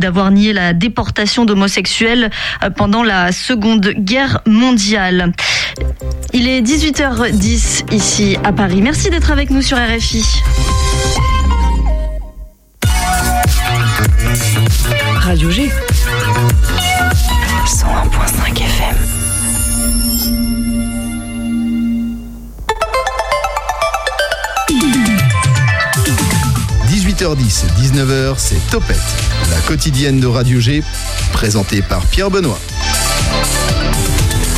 d'avoir nié la déportation d'homosexuels euh, pendant la Seconde Guerre mondiale. Il est 18h10 ici à Paris. Merci d'être avec nous sur RFI. Radio G. 101.5 FM. – 18h10, 19h, c'est Topette, la quotidienne de Radio G, présentée par Pierre Benoît.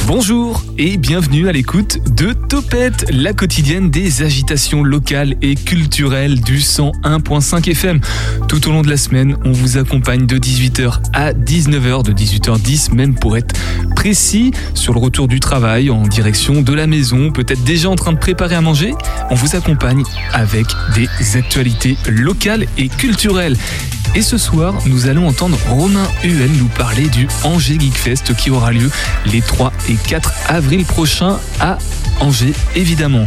Bonjour et bienvenue à l'écoute de Topette, la quotidienne des agitations locales et culturelles du 101.5 FM. Tout au long de la semaine, on vous accompagne de 18h à 19h, de 18h10 même pour être précis, sur le retour du travail en direction de la maison, peut-être déjà en train de préparer à manger. On vous accompagne avec des actualités locales et culturelles. Et ce soir, nous allons entendre Romain Huen nous parler du Angers Geek Fest qui aura lieu les 3 et 4 avril prochains à Angers, évidemment.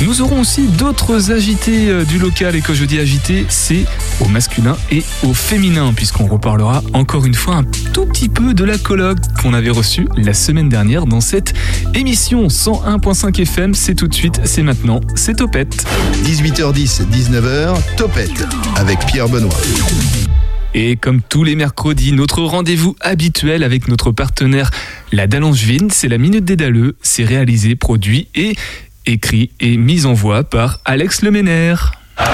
Nous aurons aussi d'autres agités euh, du local, et quand je dis agités, c'est au masculin et au féminin, puisqu'on reparlera encore une fois un tout petit peu de la colloque qu'on avait reçue la semaine dernière dans cette émission 101.5 FM. C'est tout de suite, c'est maintenant, c'est Topette. 18h10, 19h, Topette, avec Pierre Benoît. Et comme tous les mercredis, notre rendez-vous habituel avec notre partenaire La Dallangevine, c'est la Minute des Dalleux. C'est réalisé, produit et écrit et mis en voix par Alex Leménaire. La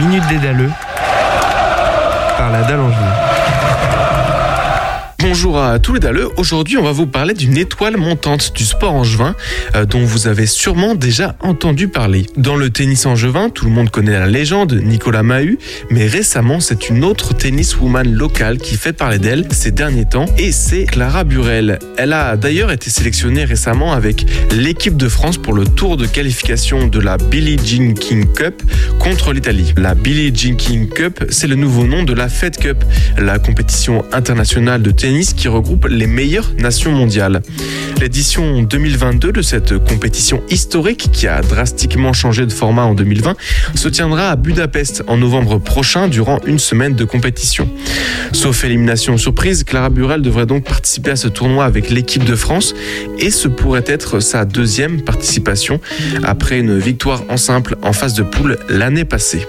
Minute des Dalleux par La Dallangevine. Bonjour à tous les daleux. Aujourd'hui, on va vous parler d'une étoile montante du sport angevin euh, dont vous avez sûrement déjà entendu parler. Dans le tennis angevin, tout le monde connaît la légende Nicolas Mahut, mais récemment, c'est une autre tenniswoman locale qui fait parler d'elle ces derniers temps et c'est Clara Burel. Elle a d'ailleurs été sélectionnée récemment avec l'équipe de France pour le tour de qualification de la Billie Jean King Cup contre l'Italie. La Billie Jean King Cup, c'est le nouveau nom de la Fed Cup, la compétition internationale de tennis qui regroupe les meilleures nations mondiales. L'édition 2022 de cette compétition historique qui a drastiquement changé de format en 2020 se tiendra à Budapest en novembre prochain durant une semaine de compétition. Sauf élimination surprise, Clara Burel devrait donc participer à ce tournoi avec l'équipe de France et ce pourrait être sa deuxième participation après une victoire en simple en phase de poule l'année passée.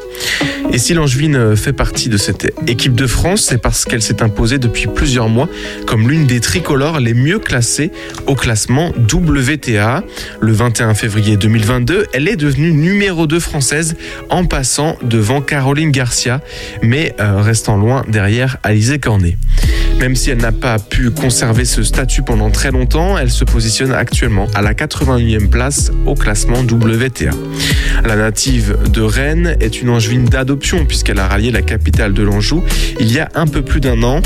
Et si l'Angevine fait partie de cette équipe de France, c'est parce qu'elle s'est imposée depuis plusieurs mois comme l'une des tricolores les mieux classées au classement WTA. Le 21 février 2022, elle est devenue numéro 2 française en passant devant Caroline Garcia, mais euh, restant loin derrière Alizé Cornet. Même si elle n'a pas pu conserver ce statut pendant très longtemps, elle se positionne actuellement à la 81e place au classement WTA. La native de Rennes est une angevine d'adoption puisqu'elle a rallié la capitale de l'Anjou il y a un peu plus d'un an.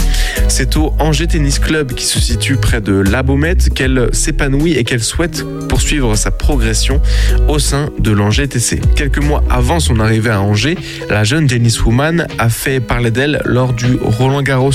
C'est au Angers Tennis Club qui se situe près de La Baumette qu'elle s'épanouit et qu'elle souhaite poursuivre sa progression au sein de l'Angers TC. Quelques mois avant son arrivée à Angers, la jeune tenniswoman a fait parler d'elle lors du Roland Garros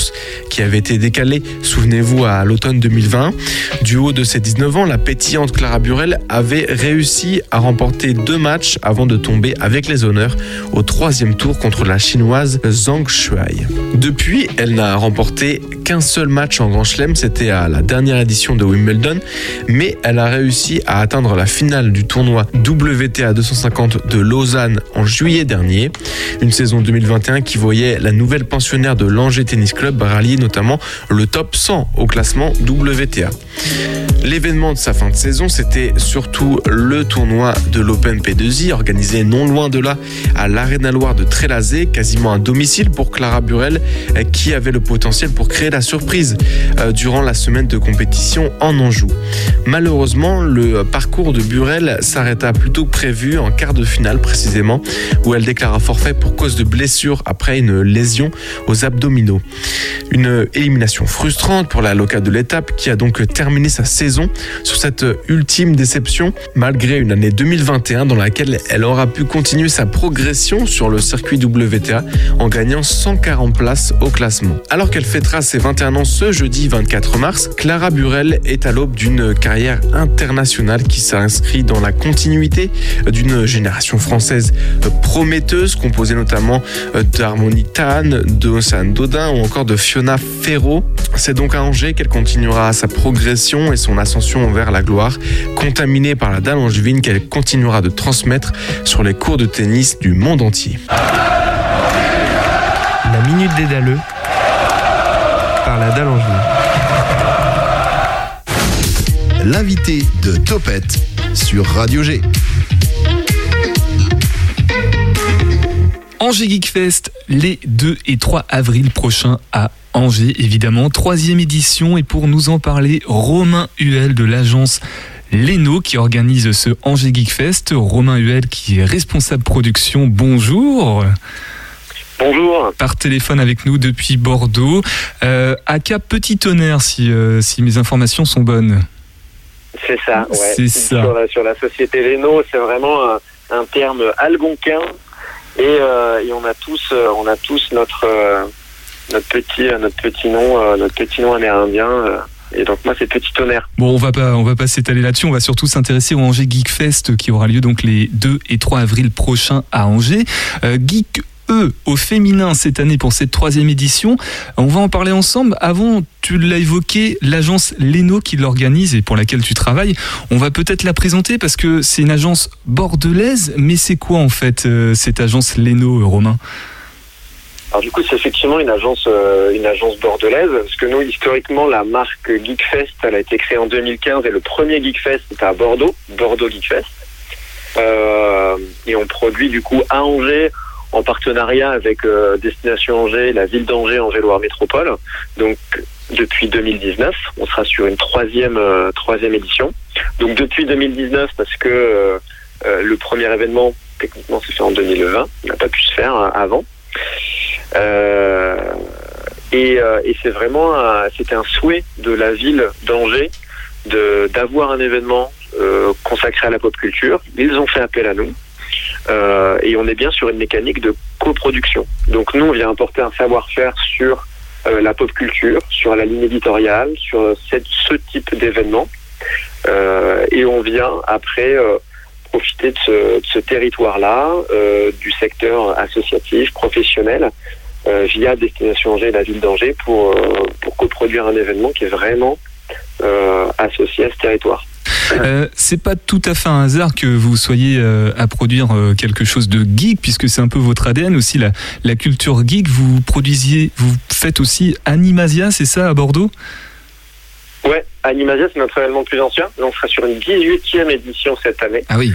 qui avait été décalé, souvenez-vous, à l'automne 2020. Du haut de ses 19 ans, la pétillante Clara Burel avait réussi à remporter deux matchs avant de tomber avec les honneurs au troisième tour contre la chinoise Zhang Shuai. Depuis, elle n'a remporté qu'un seul match en Grand Chelem, c'était à la dernière édition de Wimbledon, mais elle a réussi à atteindre la finale du tournoi WTA 250 de Lausanne en juillet dernier, une saison 2021 qui voyait la nouvelle pensionnaire de l'Angers Tennis Club rallier notamment le top 100 au classement WTA. L'événement de sa fin de saison, c'était surtout le tournoi de l'Open P2I, organisé non loin de là à l'Arena Loire de Trélazé, quasiment un domicile pour Clara Burel, qui avait le potentiel pour créer la surprise euh, durant la semaine de compétition en Anjou. Malheureusement, le parcours de Burel s'arrêta plus tôt que prévu en quart de finale précisément, où elle déclara forfait pour cause de blessure après une lésion aux abdominaux. Une élimination frustrante pour la locale de l'étape qui a donc terminé sa saison sur cette ultime déception malgré une année 2021 dans laquelle elle aura pu continuer sa progression sur le circuit WTA en gagnant 140 places au classement. Alors qu'elle fêtera ses 21 ans ce jeudi 24 mars, Clara Burel est à l'aube d'une carrière internationale international qui s'inscrit dans la continuité d'une génération française prometteuse, composée notamment d'Harmonie Tan, de Océane Dodin ou encore de Fiona Ferro. C'est donc à Angers qu'elle continuera sa progression et son ascension vers la gloire, contaminée par la dalle angevine qu'elle continuera de transmettre sur les cours de tennis du monde entier. La minute des Dalleux par la dalle. L'invité de Topette sur Radio G. Angers Geek Fest les 2 et 3 avril prochains à Angers, évidemment. Troisième édition et pour nous en parler, Romain Huel de l'agence Leno qui organise ce Angers Geek Fest. Romain Huel qui est responsable production. Bonjour. Bonjour. Par téléphone avec nous depuis Bordeaux. Euh, à Cap Petit Tonnerre, si, euh, si mes informations sont bonnes. C'est ça, ouais. C'est ça. Sur la, sur la société Leno, c'est vraiment un, un terme algonquin. Et, euh, et on a tous, euh, on a tous notre, notre petit, notre petit nom, notre petit nom amérindien. et donc moi, c'est Petit Tonnerre. Bon, on va pas, on va pas s'étaler là-dessus. On va surtout s'intéresser au Angers Geek Fest qui aura lieu donc les 2 et 3 avril prochains à Angers. Euh, Geek E au féminin cette année pour cette troisième édition. On va en parler ensemble. Avant, tu l'as évoqué, l'agence Leno qui l'organise et pour laquelle tu travailles. On va peut-être la présenter parce que c'est une agence bordelaise. Mais c'est quoi en fait euh, cette agence Leno, euh, Romain? Alors du coup, c'est effectivement une agence, euh, une agence bordelaise, parce que nous, historiquement, la marque Geekfest, elle a été créée en 2015 et le premier Geekfest était à Bordeaux, Bordeaux Geekfest. Et on produit du coup à Angers en partenariat avec euh, Destination Angers, la ville d'Angers, Angers-Loire Métropole. Donc depuis 2019, on sera sur une troisième euh, troisième édition. Donc depuis 2019 parce que euh, le premier événement techniquement s'est fait en 2020, il n'a pas pu se faire avant. Et c'est vraiment c'était un souhait de la ville d'Angers d'avoir un événement consacré à la pop culture. Ils ont fait appel à nous. Euh, et on est bien sur une mécanique de coproduction. Donc nous, on vient apporter un savoir-faire sur euh, la pop culture, sur la ligne éditoriale, sur cette, ce type d'événement. Euh, et on vient après euh, profiter de ce, territoire-là, euh, du secteur associatif, professionnel, euh, via Destination Angers et la ville d'Angers pour, euh, coproduire un événement qui est vraiment euh, associé à ce territoire. Euh, c'est pas tout à fait un hasard que vous soyez euh, à produire euh, quelque chose de geek, puisque c'est un peu votre ADN aussi, la, la culture geek. Vous produisiez, vous faites aussi Animasia, c'est ça, à Bordeaux? Ouais, Animasia, c'est notre événement le plus ancien. On sera sur une 18e édition cette année. Ah oui.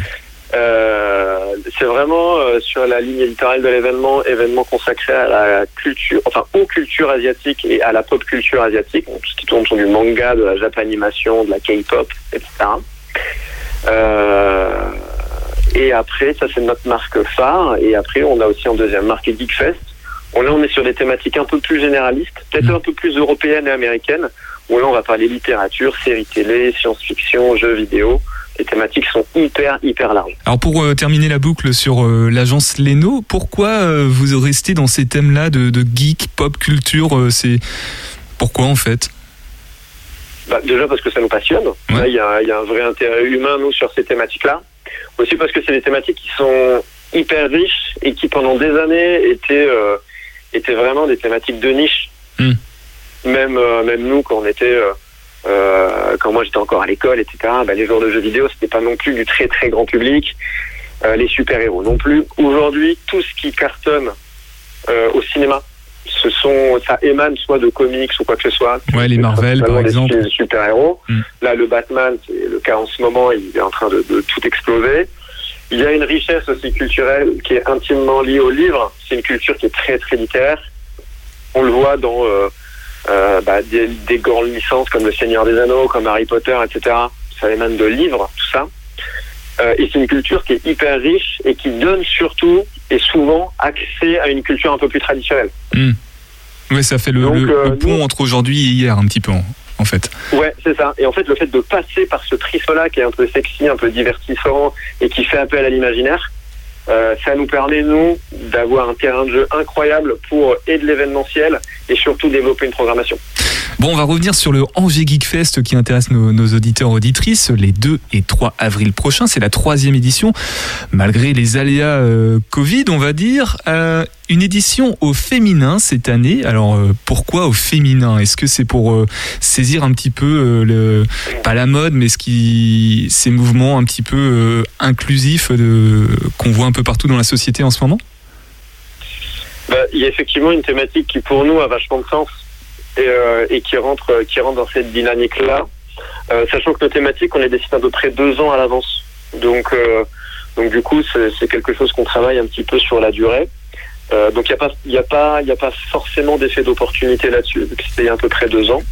Euh, c'est vraiment euh, sur la ligne éditoriale de l'événement, événement consacré à la culture, enfin aux cultures asiatiques et à la pop culture asiatique, donc tout ce qui tourne autour du manga, de la japanimation, de la K-pop, etc. Euh, et après, ça c'est notre marque phare. Et après, on a aussi en deuxième marque Geekfest. Où là, on est sur des thématiques un peu plus généralistes, peut-être Mm. un peu plus européennes et américaines. Où là, on va parler littérature, séries télé, science-fiction, jeux vidéo. Les thématiques sont hyper, hyper larges. Alors pour euh, terminer la boucle sur euh, l'agence Leno, pourquoi euh, vous restez dans ces thèmes-là de, de geek, pop, culture C'est pourquoi en fait? Bah, déjà parce que ça nous passionne. Ouais. Il y, a, il y a un vrai intérêt humain, nous, sur ces thématiques-là. Aussi parce que c'est des thématiques qui sont hyper riches et qui, pendant des années, étaient, étaient vraiment des thématiques de niche. Mm. Même, même nous, quand on était... euh, quand moi j'étais encore à l'école, etc., bah, les joueurs de jeux vidéo, c'était pas non plus du très très grand public. Euh, les super-héros non plus. Aujourd'hui, tout ce qui cartonne euh, au cinéma, ce sont, ça émane soit de comics ou quoi que ce soit. Ouais, les Marvel, par exemple. de super-héros. Mm. Là, le Batman, c'est le cas en ce moment, il est en train de, de tout exploser. Il y a une richesse aussi culturelle qui est intimement liée au livre. C'est une culture qui est très, très littéraire. On le voit dans euh, euh, bah, des, des grandes licences comme Le Seigneur des Anneaux, comme Harry Potter, etc. Ça émane de livres, tout ça. Euh, et c'est une culture qui est hyper riche et qui donne surtout et souvent accès à une culture un peu plus traditionnelle. Ouais, ça fait le, Donc, le- euh, le pont nous- entre aujourd'hui et hier un petit peu en, fait. Ouais, c'est ça. Et en fait, le fait de passer par ce prisme-là qui est un peu sexy, un peu divertissant et qui fait appel à l'imaginaire, euh, ça nous permet, nous, d'avoir un terrain de jeu incroyable pour et de l'événementiel et surtout développer une programmation. Bon, on va revenir sur le Angers Geek Fest qui intéresse nos, nos auditeurs auditrices les 2 et 3 avril prochains. C'est la troisième édition, malgré les aléas euh, Covid, on va dire. Euh, une édition au féminin cette année. Alors euh, pourquoi au féminin? Est-ce que c'est pour euh, saisir un petit peu euh, pas la mode, mais ces mouvements un petit peu inclusifs qu'on voit un peu partout dans la société en ce moment? Bah, il y a effectivement une thématique qui pour nous a vachement de sens et, qui rentre qui rentre dans cette dynamique là, sachant que nos thématiques on les décide à peu près deux ans à l'avance. Donc donc du coup c'est quelque chose qu'on travaille un petit peu sur la durée. Euh, donc il n'y a pas forcément d'effet d'opportunité là-dessus vu que c'était il y a à peu près deux ans.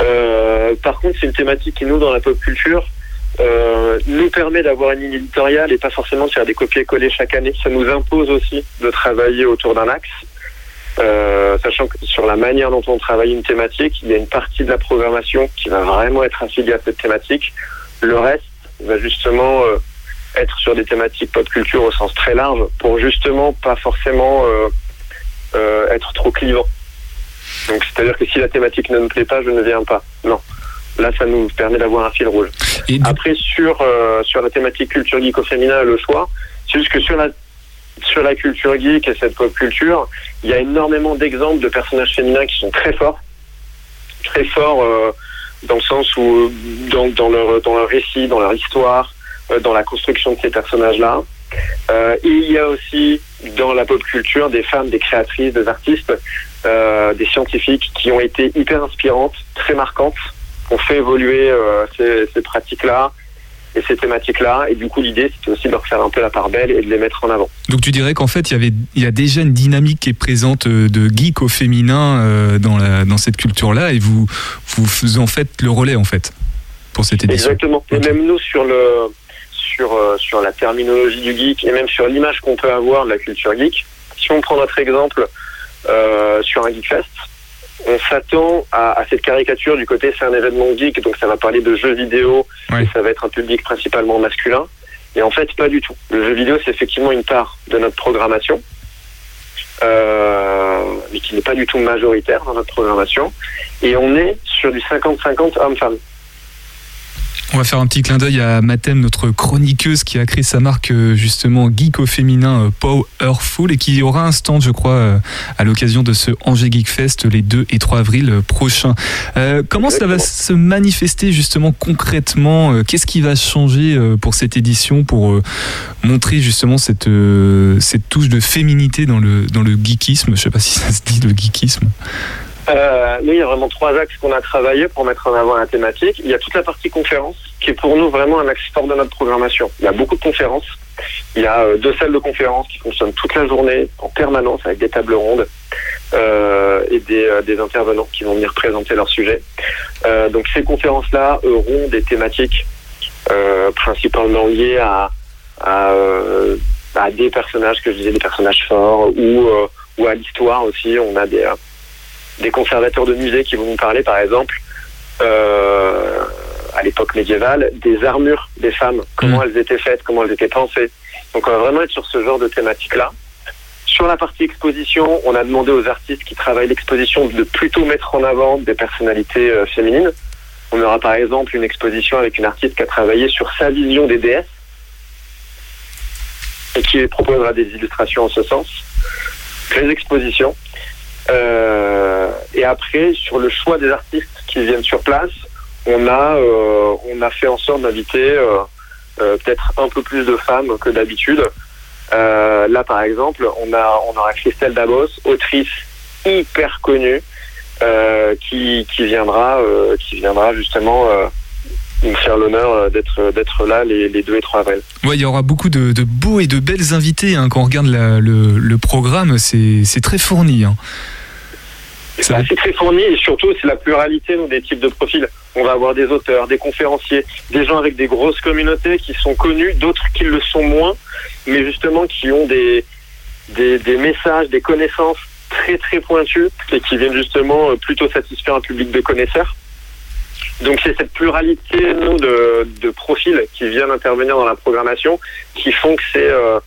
Euh, par contre c'est une thématique qui nous dans la pop culture euh, nous permet d'avoir une ligne éditoriale et pas forcément de faire des copier-coller chaque année. Ça nous impose aussi de travailler autour d'un axe. Sachant que sur la manière dont on travaille une thématique, il y a une partie de la programmation qui va vraiment être affiliée à cette thématique. Le reste va justement être sur des thématiques pop culture au sens très large pour justement pas forcément euh, euh, être trop clivant. Donc c'est-à-dire que si la thématique ne me plaît pas, je ne viens pas. Non. Là, ça nous permet d'avoir un fil rouge. Et Après, sur, euh, sur la thématique culture geek au féminin le choix, c'est juste que sur la, sur la culture geek et cette pop culture, il y a énormément d'exemples de personnages féminins qui sont très forts. Très forts euh, dans le sens où, dans, dans, leur, dans leur récit, dans leur histoire, dans la construction de ces personnages-là. Euh, il y a aussi dans la pop culture des femmes, des créatrices, des artistes, euh, des scientifiques qui ont été hyper inspirantes, très marquantes, ont fait évoluer euh, ces, ces pratiques-là et ces thématiques-là. Et du coup, l'idée, c'était aussi de leur faire un peu la part belle et de les mettre en avant. Donc tu dirais qu'en fait il y avait il y a déjà une dynamique qui est présente euh, de geek au féminin euh, dans la dans cette culture là et vous vous en faites le relais en fait pour cette édition. Exactement. Et même nous, sur le sur euh, sur la terminologie du geek et même sur l'image qu'on peut avoir de la culture geek. Si on prend notre exemple euh, sur un Geekfest, on s'attend à, à cette caricature du côté c'est un événement geek, donc ça va parler de jeux vidéo Ouais. et ça va être un public principalement masculin. Et en fait, pas du tout. Le jeu vidéo, c'est effectivement une part de notre programmation, euh, mais qui n'est pas du tout majoritaire dans notre programmation. Et on est sur du 50-50 hommes-femmes. On va faire un petit clin d'œil à Mathème, notre chroniqueuse qui a créé sa marque euh, justement geek au féminin euh, Powerful et qui aura un stand, je crois, euh, à l'occasion de ce Angers Geek Fest les 2 et 3 avril prochains. Euh, comment ça va se manifester justement concrètement Qu'est-ce qui va changer pour cette édition pour montrer justement cette, cette touche de féminité dans le, dans le geekisme? Je sais pas si ça se dit le geekisme. Euh, nous, il y a vraiment trois axes qu'on a travaillé pour mettre en avant la thématique. Il y a toute la partie conférence, qui est pour nous vraiment un axe fort de notre programmation. Il y a beaucoup de conférences. Il y a euh, deux salles de conférences qui fonctionnent toute la journée, en permanence, avec des tables rondes euh, et des, euh, des intervenants qui vont venir présenter leur sujet. Euh, donc ces conférences-là auront des thématiques principalement liées à, à, à des personnages, que je disais, des personnages forts, ou, ou à l'histoire aussi. On a des... des conservateurs de musées qui vont nous parler, par exemple, euh, à l'époque médiévale, des armures des femmes, comment elles étaient faites, comment elles étaient pensées. Donc on va vraiment être sur ce genre de thématique-là. Sur la partie exposition, on a demandé aux artistes qui travaillent l'exposition de plutôt mettre en avant des personnalités euh, féminines. On aura par exemple une exposition avec une artiste qui a travaillé sur sa vision des déesses et qui proposera des illustrations en ce sens. Les expositions. Euh, et après, sur le choix des artistes qui viennent sur place, on a, euh, on a fait en sorte d'inviter euh, peut-être un peu plus de femmes que d'habitude. Là, par exemple, on, a, on aura Christelle Dabos, autrice hyper connue, qui, qui, viendra, qui viendra justement euh, nous faire l'honneur euh, d'être, d'être là les, les 2 et 3 avril. Ouais, il y aura beaucoup de, de beaux et de belles invités. hein. Quand on regarde la- le, le programme, c'est très fourni. hein. Ça- Bah, c'est très fourni et surtout c'est la pluralité des types de profils. On va avoir des auteurs, des conférenciers, des gens avec des grosses communautés qui sont connus, d'autres qui le sont moins, mais justement qui ont des, des, des messages, des connaissances très très pointues et qui viennent justement euh, plutôt satisfaire un public de connaisseurs. Donc c'est cette pluralité nous, de, de profils qui viennent intervenir dans la programmation qui font que c'est euh,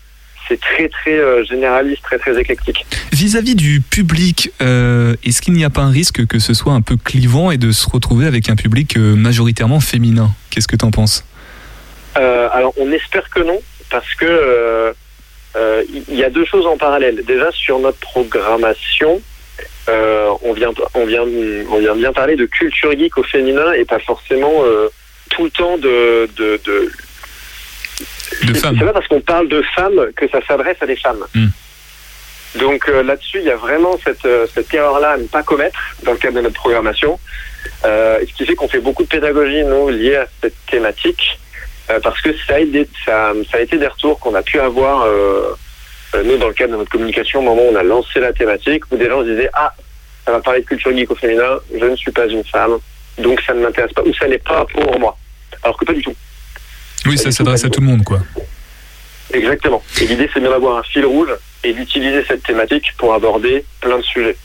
c'est très très euh, généraliste, très très éclectique. Vis-à-vis du public, euh, est-ce qu'il n'y a pas un risque que ce soit un peu clivant et de se retrouver avec un public majoritairement féminin? Qu'est-ce que tu en penses alors on espère que non, parce que il y a deux choses en parallèle. Déjà sur notre programmation, euh, on vient on vient on vient bien parler de culture geek au féminin et pas forcément euh, tout le temps de de, de c'est- femmes. C'est pas parce qu'on parle de femmes que ça s'adresse à des femmes. Hmm. Donc euh, là-dessus, il y a vraiment cette, cette erreur-là à ne pas commettre dans le cadre de notre programmation. Ce qui fait qu'on fait beaucoup de pédagogie, nous, liée à cette thématique, parce que ça a, été, ça, ça a été des retours qu'on a pu avoir, nous, dans le cadre de notre communication, au moment où on a lancé la thématique, où des gens se disaient « Ah, ça va parler de culture geek au féminin, je ne suis pas une femme, donc ça ne m'intéresse pas, ou ça n'est pas pour moi. » Alors que pas du tout. Oui, ça s'adresse à tout le monde, quoi. Exactement. Et l'idée, c'est bien d'avoir un fil rouge et d'utiliser cette thématique pour aborder plein de sujets.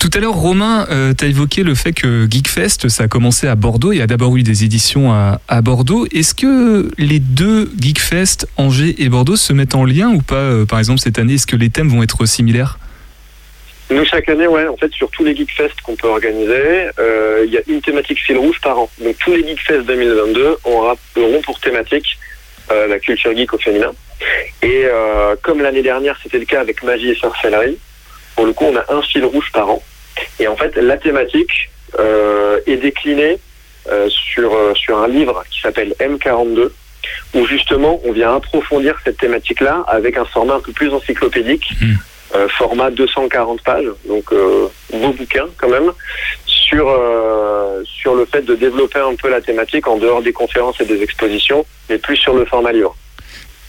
Tout à l'heure, Romain, tu as évoqué le fait que Geekfest, ça a commencé à Bordeaux. Il y a d'abord eu des éditions à, Bordeaux. Est-ce que les deux Geekfest, Angers et Bordeaux, se mettent en lien ou pas euh, Par exemple, cette année, est-ce que les thèmes vont être similaires? Nous, chaque année, ouais, en fait, sur tous les Geekfest qu'on peut organiser, euh, il y a une thématique fil rouge par an. Donc, tous les Geekfest 2022 aura- auront pour thématique euh, la culture geek au féminin. Et euh, comme l'année dernière, c'était le cas avec magie et sorcellerie, pour le coup, on a un fil rouge par an. Et en fait, la thématique euh, est déclinée euh, sur, euh, sur un livre qui s'appelle M42, où justement, on vient approfondir cette thématique-là avec un format un peu plus encyclopédique, Mm. euh, format 240 pages, donc beau bouquin quand même, sur, sur le fait de développer un peu la thématique en dehors des conférences et des expositions, mais plus sur le format livre.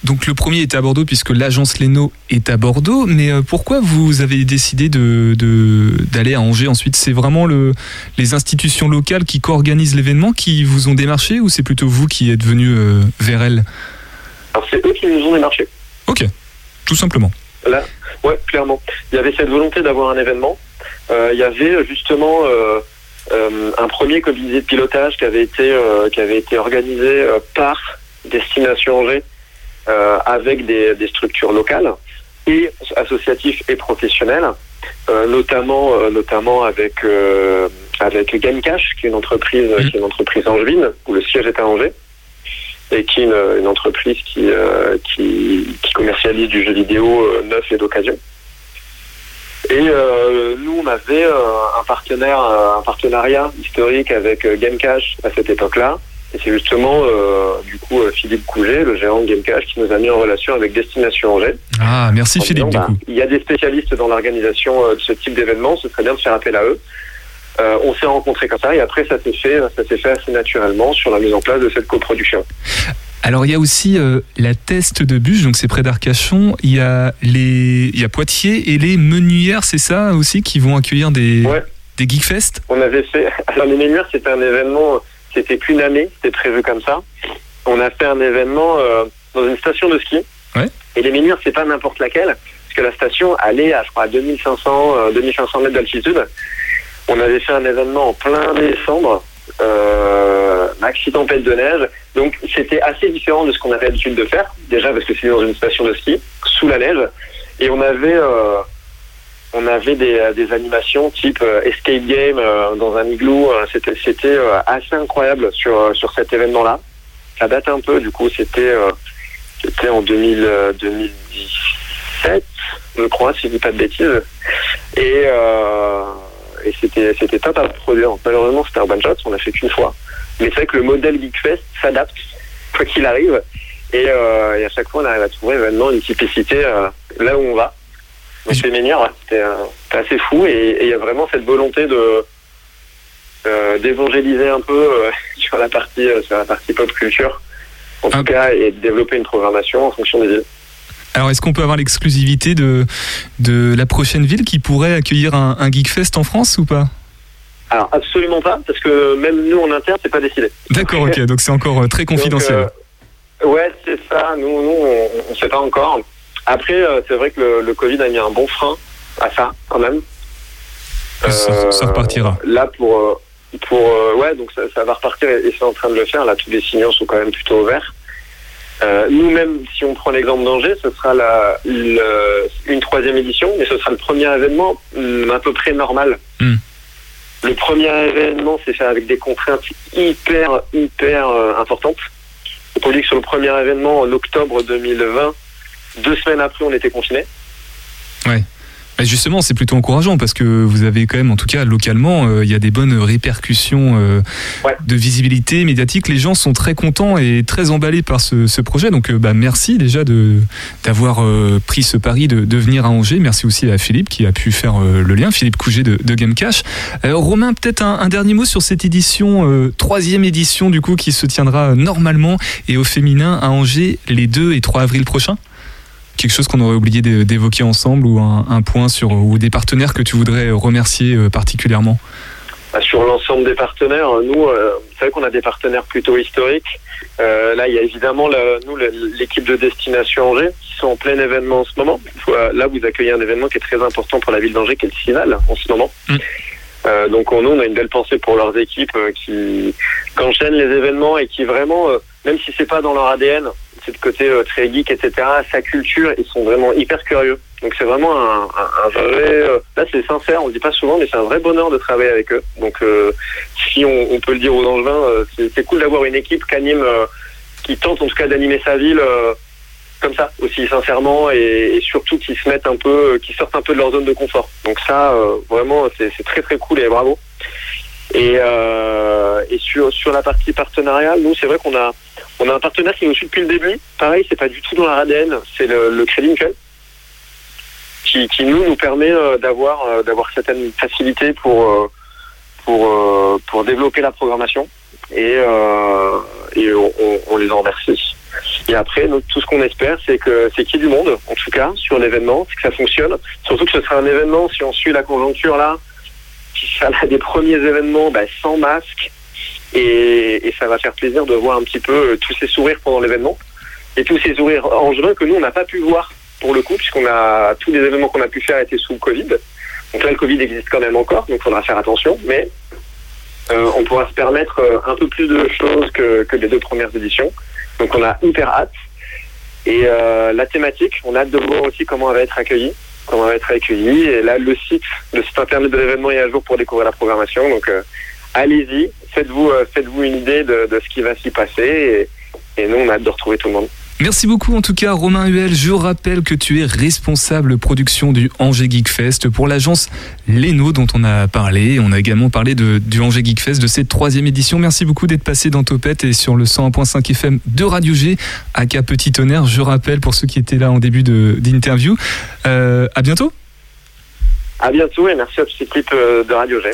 Donc le premier est à Bordeaux puisque l'agence Leno est à Bordeaux, mais euh, pourquoi vous avez décidé de- d'aller à Angers ensuite? C'est vraiment le, les institutions locales qui co-organisent l'événement qui vous ont démarché ou c'est plutôt vous qui êtes venu euh, vers elles? Alors c'est eux qui nous ont démarché. Ok, tout simplement. Là, ouais, clairement. Il y avait cette volonté d'avoir un événement. Euh, il y avait justement euh, un premier comité de pilotage qui avait été qui avait été organisé par Destination Angers euh, avec des, des structures locales et associatifs et professionnels, euh, notamment euh, notamment avec euh, avec Gamecash, qui est une entreprise Mhm. qui est une entreprise angevine où le siège est à Angers et qui est une, une entreprise qui, euh, qui, qui commercialise du jeu vidéo euh, neuf et d'occasion. Et euh, nous, on avait euh, un partenaire, un partenariat historique avec Gamecash à cette époque-là. Et c'est justement, euh, du coup, euh, Philippe Couget, le gérant de Gamecash, qui nous a mis en relation avec Destination Angers. Ah, merci Philippe disant, du bah, il y a des spécialistes dans l'organisation euh, de ce type d'événement, ce serait bien de faire appel à eux. Euh, on s'est rencontrés comme ça et après ça s'est fait, ça s'est fait assez naturellement sur la mise en place de cette coproduction. Alors il y a aussi euh, la test de bûche, donc c'est près d'Arcachon. Il y a les, il y a Poitiers et les Menuières, c'est ça aussi qui vont accueillir des Ouais. des Geekfest. On avait fait. Alors, les Ménuires, c'était un événement, c'était qu'une année, c'était prévu comme ça. On a fait un événement euh, dans une station de ski. Ouais. Et les Ménuires, c'est pas n'importe laquelle, parce que la station allait à, je crois, à 2500, euh, 2500 mètres d'altitude. On avait fait un événement en plein décembre, euh, maxi tempête de neige. Donc, c'était assez différent de ce qu'on avait l'habitude de faire. Déjà, parce que c'était dans une station de ski, sous la neige. Et on avait. euh, on avait des, euh, des animations type euh, escape game euh, dans un igloo. C'était c'était assez incroyable sur sur cet événement-là. Ça date un peu, du coup, c'était c'était en 2000, euh, 2017, je crois, si je dis pas de bêtises. Et euh, et c'était c'était top à produire. Malheureusement, c'était un one on l'a fait qu'une fois. Mais c'est vrai que le modèle Geekfest s'adapte quoi qu'il arrive. Et, euh, et à chaque fois, on arrive à trouver vraiment une typicité euh, là où on va. Donc Ménière, ouais, c'était euh, assez fou et il y a vraiment cette volonté de euh, d'évangéliser un peu euh, sur la partie sur la partie pop culture en tout Ah. cas et de développer une programmation en fonction des villes. Alors est-ce qu'on peut avoir l'exclusivité de de la prochaine ville qui pourrait accueillir un, un Geekfest en France ou pas? Alors absolument pas parce que même nous en interne c'est pas décidé. D'accord, ok, donc c'est encore très confidentiel. Donc, euh, ouais c'est ça. Nous nous on, on sait pas encore. Après euh, c'est vrai que le, le Covid a mis un bon frein à ça quand même. Ça- ça repartira. Là pour euh, pour euh, ouais donc ça, ça va repartir et, c'est en train de le faire. Là tous les signaux sont quand même plutôt ouverts. Euh, Nous-mêmes, si on prend l'exemple d'Angers, ce sera la, le- une troisième édition, mais ce sera le premier événement hum, à peu près normal. Hmm. Le premier événement s'est fait avec des contraintes hyper, hyper euh, importantes. On dit que sur le premier événement, en octobre 2020, deux semaines après, on était confinés. Bah, Justement, c'est plutôt encourageant parce que vous avez quand même, en tout cas localement, euh, il y a des bonnes répercussions euh, Ouais. de visibilité médiatique. Les gens sont très contents et très emballés par ce, ce projet. Donc, euh, bah, merci déjà d'avoir pris ce pari de, de venir à Angers. Merci aussi à Philippe qui a pu faire le lien, Philippe Couget de, de Game Cash. Euh, Romain, peut-être un, un dernier mot sur cette édition, troisième édition du coup, qui se tiendra normalement et au féminin à Angers les 2 et 3 avril prochains? Quelque chose qu'on aurait oublié d'é- d'évoquer ensemble ou un, un point sur ou des partenaires que tu voudrais remercier euh, particulièrement? Bah, Sur l'ensemble des partenaires, nous, euh, vous savez qu'on a des partenaires plutôt historiques. Euh, là, il y a évidemment le- nous l'équipe de Destination Angers qui sont en plein événement en ce moment. Euh, Là, vous accueillez un événement qui est très important pour la ville d'Angers, qui est le Cival en ce moment. Mm. Euh, donc, on, nous, on a une belle pensée pour leurs équipes euh, qui, qui enchaînent les événements et qui vraiment, euh, même si c'est pas dans leur ADN, c'est le côté euh, très geek, etc., sa culture, ils sont vraiment hyper curieux. Donc c'est vraiment un, vrai... euh, là c'est sincère, on le dit pas souvent, mais c'est un vrai bonheur de travailler avec eux. Donc euh, si on, peut le dire aux Angevins, euh, c'est cool d'avoir une équipe qui anime, qui tente en tout cas d'animer sa ville comme ça, aussi sincèrement, et, surtout qui se mettent un peu, euh, qui sortent un peu de leur zone de confort. Donc ça, vraiment, c'est très très cool et bravo. Et, et sur, sur la partie partenariale, nous c'est vrai qu'on a on a un partenaire qui nous suit depuis le début. Pareil, c'est pas du tout dans la ADN, c'est le, le Crédit Mutuel qui, nous nous permet euh, d'avoir euh, d'avoir certaines facilités pour euh, pour pour développer la programmation et on, les en remercie. Et après, tout ce qu'on espère, c'est que c'est qu'il y ait du monde, en tout cas, sur l'événement, c'est que ça fonctionne. Surtout que ce sera un événement, si on suit la conjoncture là, qui sera des premiers événements bah, sans masque, et, et ça va faire plaisir de voir un petit peu euh, tous ces sourires pendant l'événement, et tous ces sourires angevins que nous, on n'a pas pu voir pour le coup, puisqu'on a tous les événements qu'on a pu faire étaient sous Covid. Donc là, le Covid existe quand même encore, donc il faudra faire attention, mais euh, on pourra se permettre euh, un peu plus de choses que, que les deux premières éditions. Donc on a hyper hâte. Et euh, la thématique, on a hâte de voir aussi comment elle va être accueillie. Comment elle va être accueillie. Et là, le site, le site internet de l'événement est à jour pour découvrir la programmation. Donc euh, allez-y, faites-vous euh, faites-vous une idée de, de ce qui va s'y passer. Et, et nous, on a hâte de retrouver tout le monde. Merci beaucoup en tout cas Romain Huel. Je rappelle que tu es responsable production du Angers Geek Fest pour l'agence Leno dont on a parlé. On a également parlé de, du Angers Geek Fest de cette troisième édition. Merci beaucoup d'être passé dans Topette et sur le 101.5 FM de Radio G à Cap Petit Tonnerre. Je rappelle pour ceux qui étaient là en début de- d'interview. Euh, à bientôt. À bientôt et merci à toute l'équipe euh, de Radio G.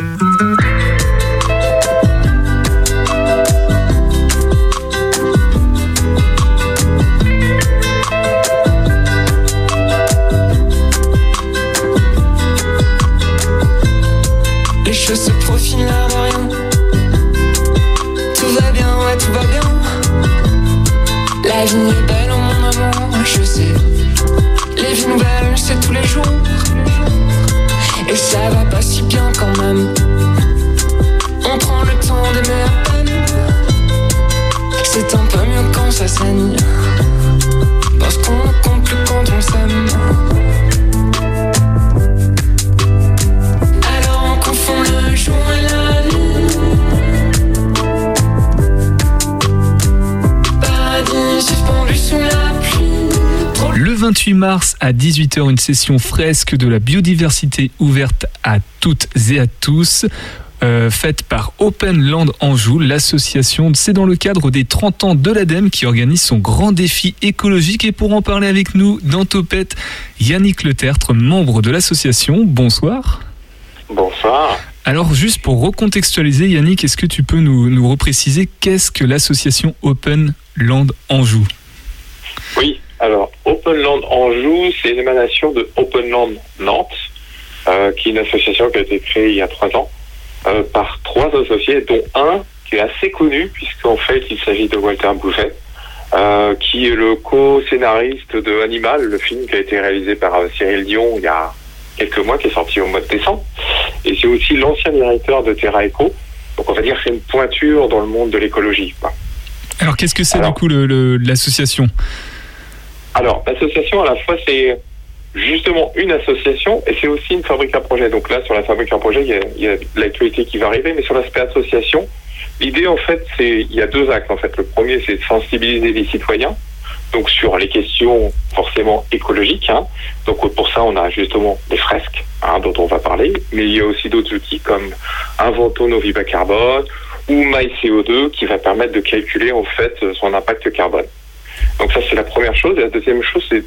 Tout va bien, ouais, tout va bien. La vie est belle en mon amour, je sais. Les vies nouvelles, c'est tous les jours. Et ça va pas si bien quand même. On prend le temps d'aimer à peine. C'est un peu mieux quand ça saigne. 28 mars à 18h, une session fresque de la biodiversité ouverte à toutes et à tous. euh, faite par Open Land Anjou, l'association. C'est dans le cadre des 30 ans de l'ADEME qui organise son grand défi écologique. Et pour en parler avec nous, dans Topette, Yannick Letertre, membre de l'association. Bonsoir. Bonsoir. Alors, juste pour recontextualiser, Yannick, est-ce que tu peux nous, nous repréciser qu'est-ce que l'association Open Land Anjou? Oui, alors Open Land Anjou, c'est une émanation de Open Land Nantes, euh, qui est une association qui a été créée il y a trois ans euh, par trois associés, dont un qui est assez connu, puisqu'en fait il s'agit de Walter Bouget, euh, qui est le co-scénariste de Animal, le film qui a été réalisé par Cyril Dion il y a quelques mois, qui est sorti au mois de décembre. Et c'est aussi l'ancien directeur de Terra Eco. Donc on va dire que c'est une pointure dans le monde de l'écologie. Alors qu'est-ce que c'est du coup le- le- l'association? Alors, l'association, à la fois, c'est justement une association et c'est aussi une fabrique à projet. Donc là, sur la fabrique à projet, il y a, a l'actualité qui va arriver, mais sur l'aspect association, l'idée, en fait, c'est il y a deux axes. En fait, le premier, c'est de sensibiliser les citoyens. Donc sur les questions forcément écologiques. hein. Donc pour ça, on a justement des fresques hein, dont on va parler, mais il y a aussi d'autres outils comme Inventons nos vies bas carbone ou MyCO2 qui va permettre de calculer en fait son impact carbone. Donc ça c'est la première chose. Et la deuxième chose c'est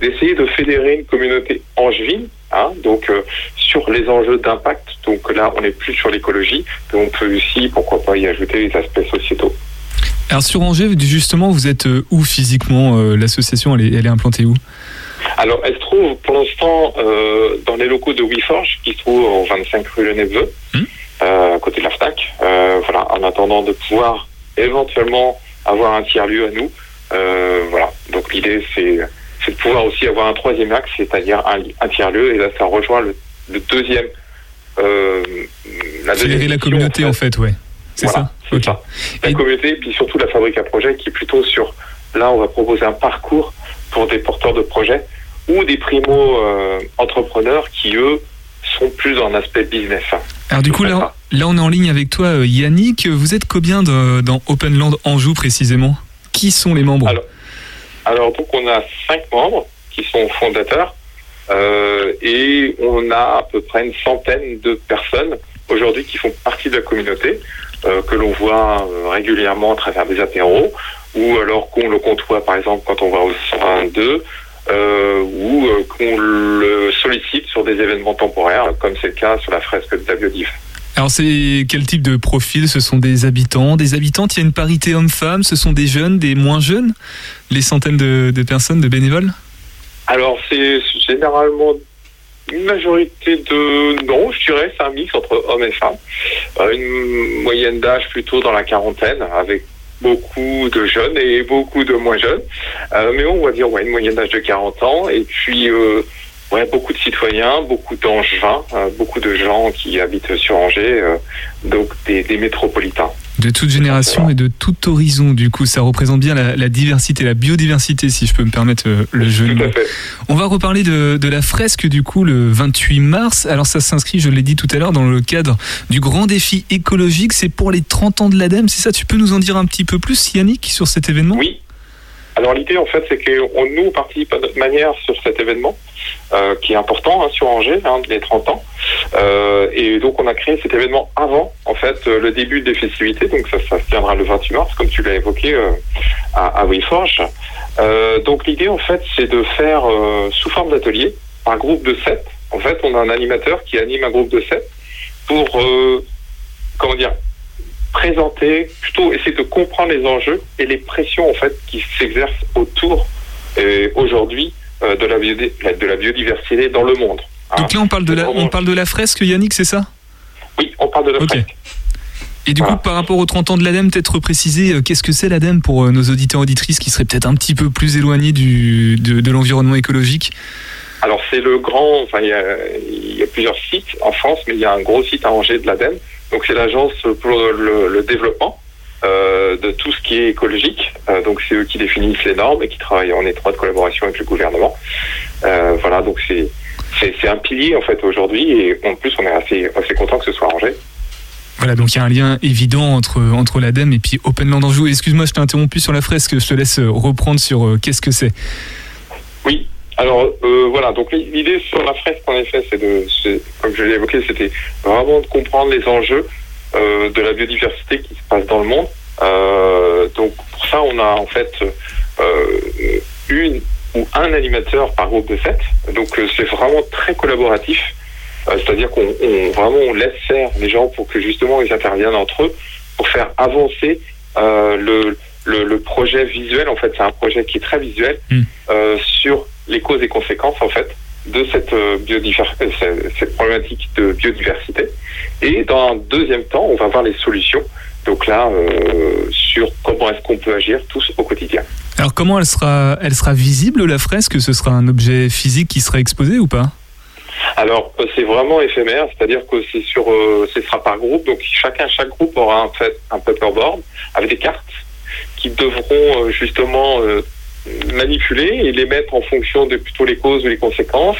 d'essayer de fédérer une communauté angevine, hein, donc euh, sur les enjeux d'impact. Donc là on n'est plus sur l'écologie, mais on peut aussi pourquoi pas y ajouter les aspects sociétaux. Alors sur Angers, justement, vous êtes euh, où physiquement euh, L'association, elle est, elle est implantée où? Alors, elle se trouve pour l'instant euh, dans les locaux de WeForge, qui se trouvent au 25 rue Le Neveu, Mhm. euh, à côté de la FNAC. Euh, voilà, en attendant de pouvoir éventuellement avoir un tiers-lieu à nous. Euh, voilà, donc l'idée c'est de pouvoir aussi avoir un troisième axe, c'est-à-dire un, un tiers-lieu, et là ça rejoint le, le deuxième. Euh, la deuxième la communauté, en fait, ouais. C'est Voilà, ça c'est Ok. ça. La Et- communauté, puis surtout la fabrique à projet qui est plutôt sur. Là, on va proposer un parcours pour des porteurs de projets ou des primo-entrepreneurs qui, eux, sont plus dans un aspect business. Alors du coup, là, là, on est en ligne avec toi, euh, Yannick. Vous êtes combien de- dans Openland Anjou précisément? Qui sont les membres Alors, donc, on a cinq membres qui sont fondateurs euh, et on a à peu près une centaine de personnes aujourd'hui qui font partie de la communauté, euh, que l'on voit euh, régulièrement à travers des apéros ou alors qu'on le côtoie, par exemple, quand on va au 122 euh, ou qu'on le sollicite sur des événements temporaires, comme c'est le cas sur la fresque de la. Alors c'est quel type de profil? Ce sont des habitants, des habitantes. Il y a une parité homme-femme. Ce sont des jeunes, des moins jeunes? Les centaines de, personnes, de bénévoles? Alors, c'est généralement une majorité de... Non, je dirais c'est un mix entre hommes et femmes. Euh, une moyenne d'âge plutôt dans la quarantaine, avec beaucoup de jeunes et beaucoup de moins jeunes. Euh, mais on va dire ouais, une moyenne d'âge de 40 ans. Et puis, euh, ouais, beaucoup de citoyens, beaucoup d'angevins, euh, beaucoup de gens qui habitent sur Angers, euh, donc des, des métropolitains. De toute génération et de tout horizon. Du coup, ça représente bien la, la diversité, la biodiversité, si je peux me permettre euh, le jeu Tout à fait. On va reparler de, de la fresque du coup le 28 mars. Alors ça s'inscrit, je l'ai dit tout à l'heure, dans le cadre du grand défi écologique. C'est pour les 30 ans de l'ADEME, c'est ça? Tu peux nous en dire un petit peu plus, Yannick, sur cet événement? Oui. Alors l'idée en fait c'est que on, nous on participe à notre manière sur cet événement euh, qui est important hein, sur Angers, hein, les 30 ans. Euh, et donc on a créé cet événement avant en fait euh, le début des festivités, donc ça, se tiendra le 28 mars comme tu l'as évoqué à, à donc l'idée en fait c'est de faire sous forme d'atelier un groupe de 7. En fait on a un animateur qui anime un groupe de 7 pour comment dire présenter, plutôt essayer de comprendre les enjeux et les pressions en fait qui s'exercent autour aujourd'hui de, la de la biodiversité dans le monde. Donc là, on parle de la, on parle de la fresque, Yannick, c'est ça? Oui, on parle de la fresque. Et du Voilà. coup, par rapport aux 30 ans de l'ADEME, peut-être préciser euh, qu'est-ce que c'est l'ADEME pour euh, nos auditeurs auditrices qui seraient peut-être un petit peu plus éloignés du, de, de l'environnement écologique? Alors c'est le grand, enfin il y, a, il y a plusieurs sites en France, mais il y a un gros site à Angers de l'ADEME. Donc c'est l'agence pour le, le développement euh, de tout ce qui est écologique. Euh, donc c'est eux qui définissent les normes et qui travaillent en étroite collaboration avec le gouvernement. Euh, voilà, donc c'est c'est un pilier en fait aujourd'hui et en plus on est assez assez content que ce soit Angers. Voilà, donc il y a un lien évident entre, entre l'ADEME et puis Openland Anjou. Excuse-moi, je t'ai interrompu sur la fresque, je te laisse reprendre sur qu'est-ce que c'est. Oui. Alors euh, voilà, donc l'idée sur la fresque en effet, c'est de, comme je l'ai évoqué, c'était vraiment de comprendre les enjeux de la biodiversité qui se passe dans le monde. Euh, donc pour ça, on a en fait euh, une ou un animateur par groupe de sept. Donc euh, c'est vraiment très collaboratif. Euh, C'est-à-dire qu'on on- vraiment on laisse faire les gens pour que justement ils interviennent entre eux pour faire avancer euh, le, le, le projet visuel. En fait, c'est un projet qui est très visuel Mm. euh, sur les causes et conséquences en fait de cette, euh, euh, cette- cette problématique de biodiversité. Et dans un deuxième temps, on va voir les solutions. Donc là, euh, sur comment est-ce qu'on peut agir tous au quotidien. Alors comment elle sera, elle sera visible la fresque? Ce sera un objet physique qui sera exposé ou pas? Alors, c'est vraiment éphémère, c'est-à-dire que c'est sur, euh, ce sera par groupe, donc chacun, chaque groupe aura en fait un paperboard avec des cartes qui devront euh, justement euh, manipuler et les mettre en fonction de plutôt les causes ou les conséquences,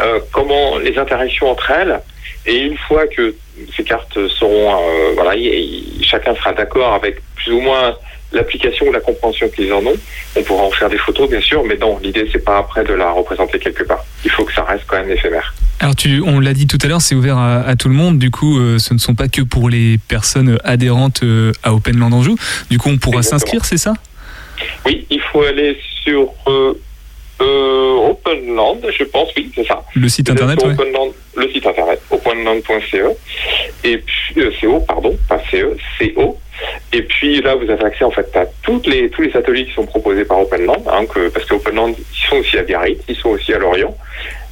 euh, comment les interactions entre elles. Et une fois que ces cartes seront, euh, voilà, y- y- chacun sera d'accord avec plus ou moins l'application ou la compréhension qu'ils en ont, on pourra en faire des photos bien sûr, mais non, l'idée c'est pas après de la représenter quelque part. Il faut que ça reste quand même éphémère. Alors tu, on l'a dit tout à l'heure, c'est ouvert à, à tout le monde. Du coup, euh, ce ne sont pas que pour les personnes adhérentes euh, à Open Land Anjou. Du coup, on pourra s'inscrire, c'est ça? Oui, il faut aller sur euh, euh, Openland, je pense, oui, c'est ça. Le site internet, sur ouais. Openland, le site internet, openland.ce, et puis, euh, CO, pardon, pas CE, CO. Et puis là, vous avez accès en fait à toutes les, tous les ateliers qui sont proposés par Openland, hein, que, parce que Openland, ils sont aussi à Biarritz, ils sont aussi à Lorient.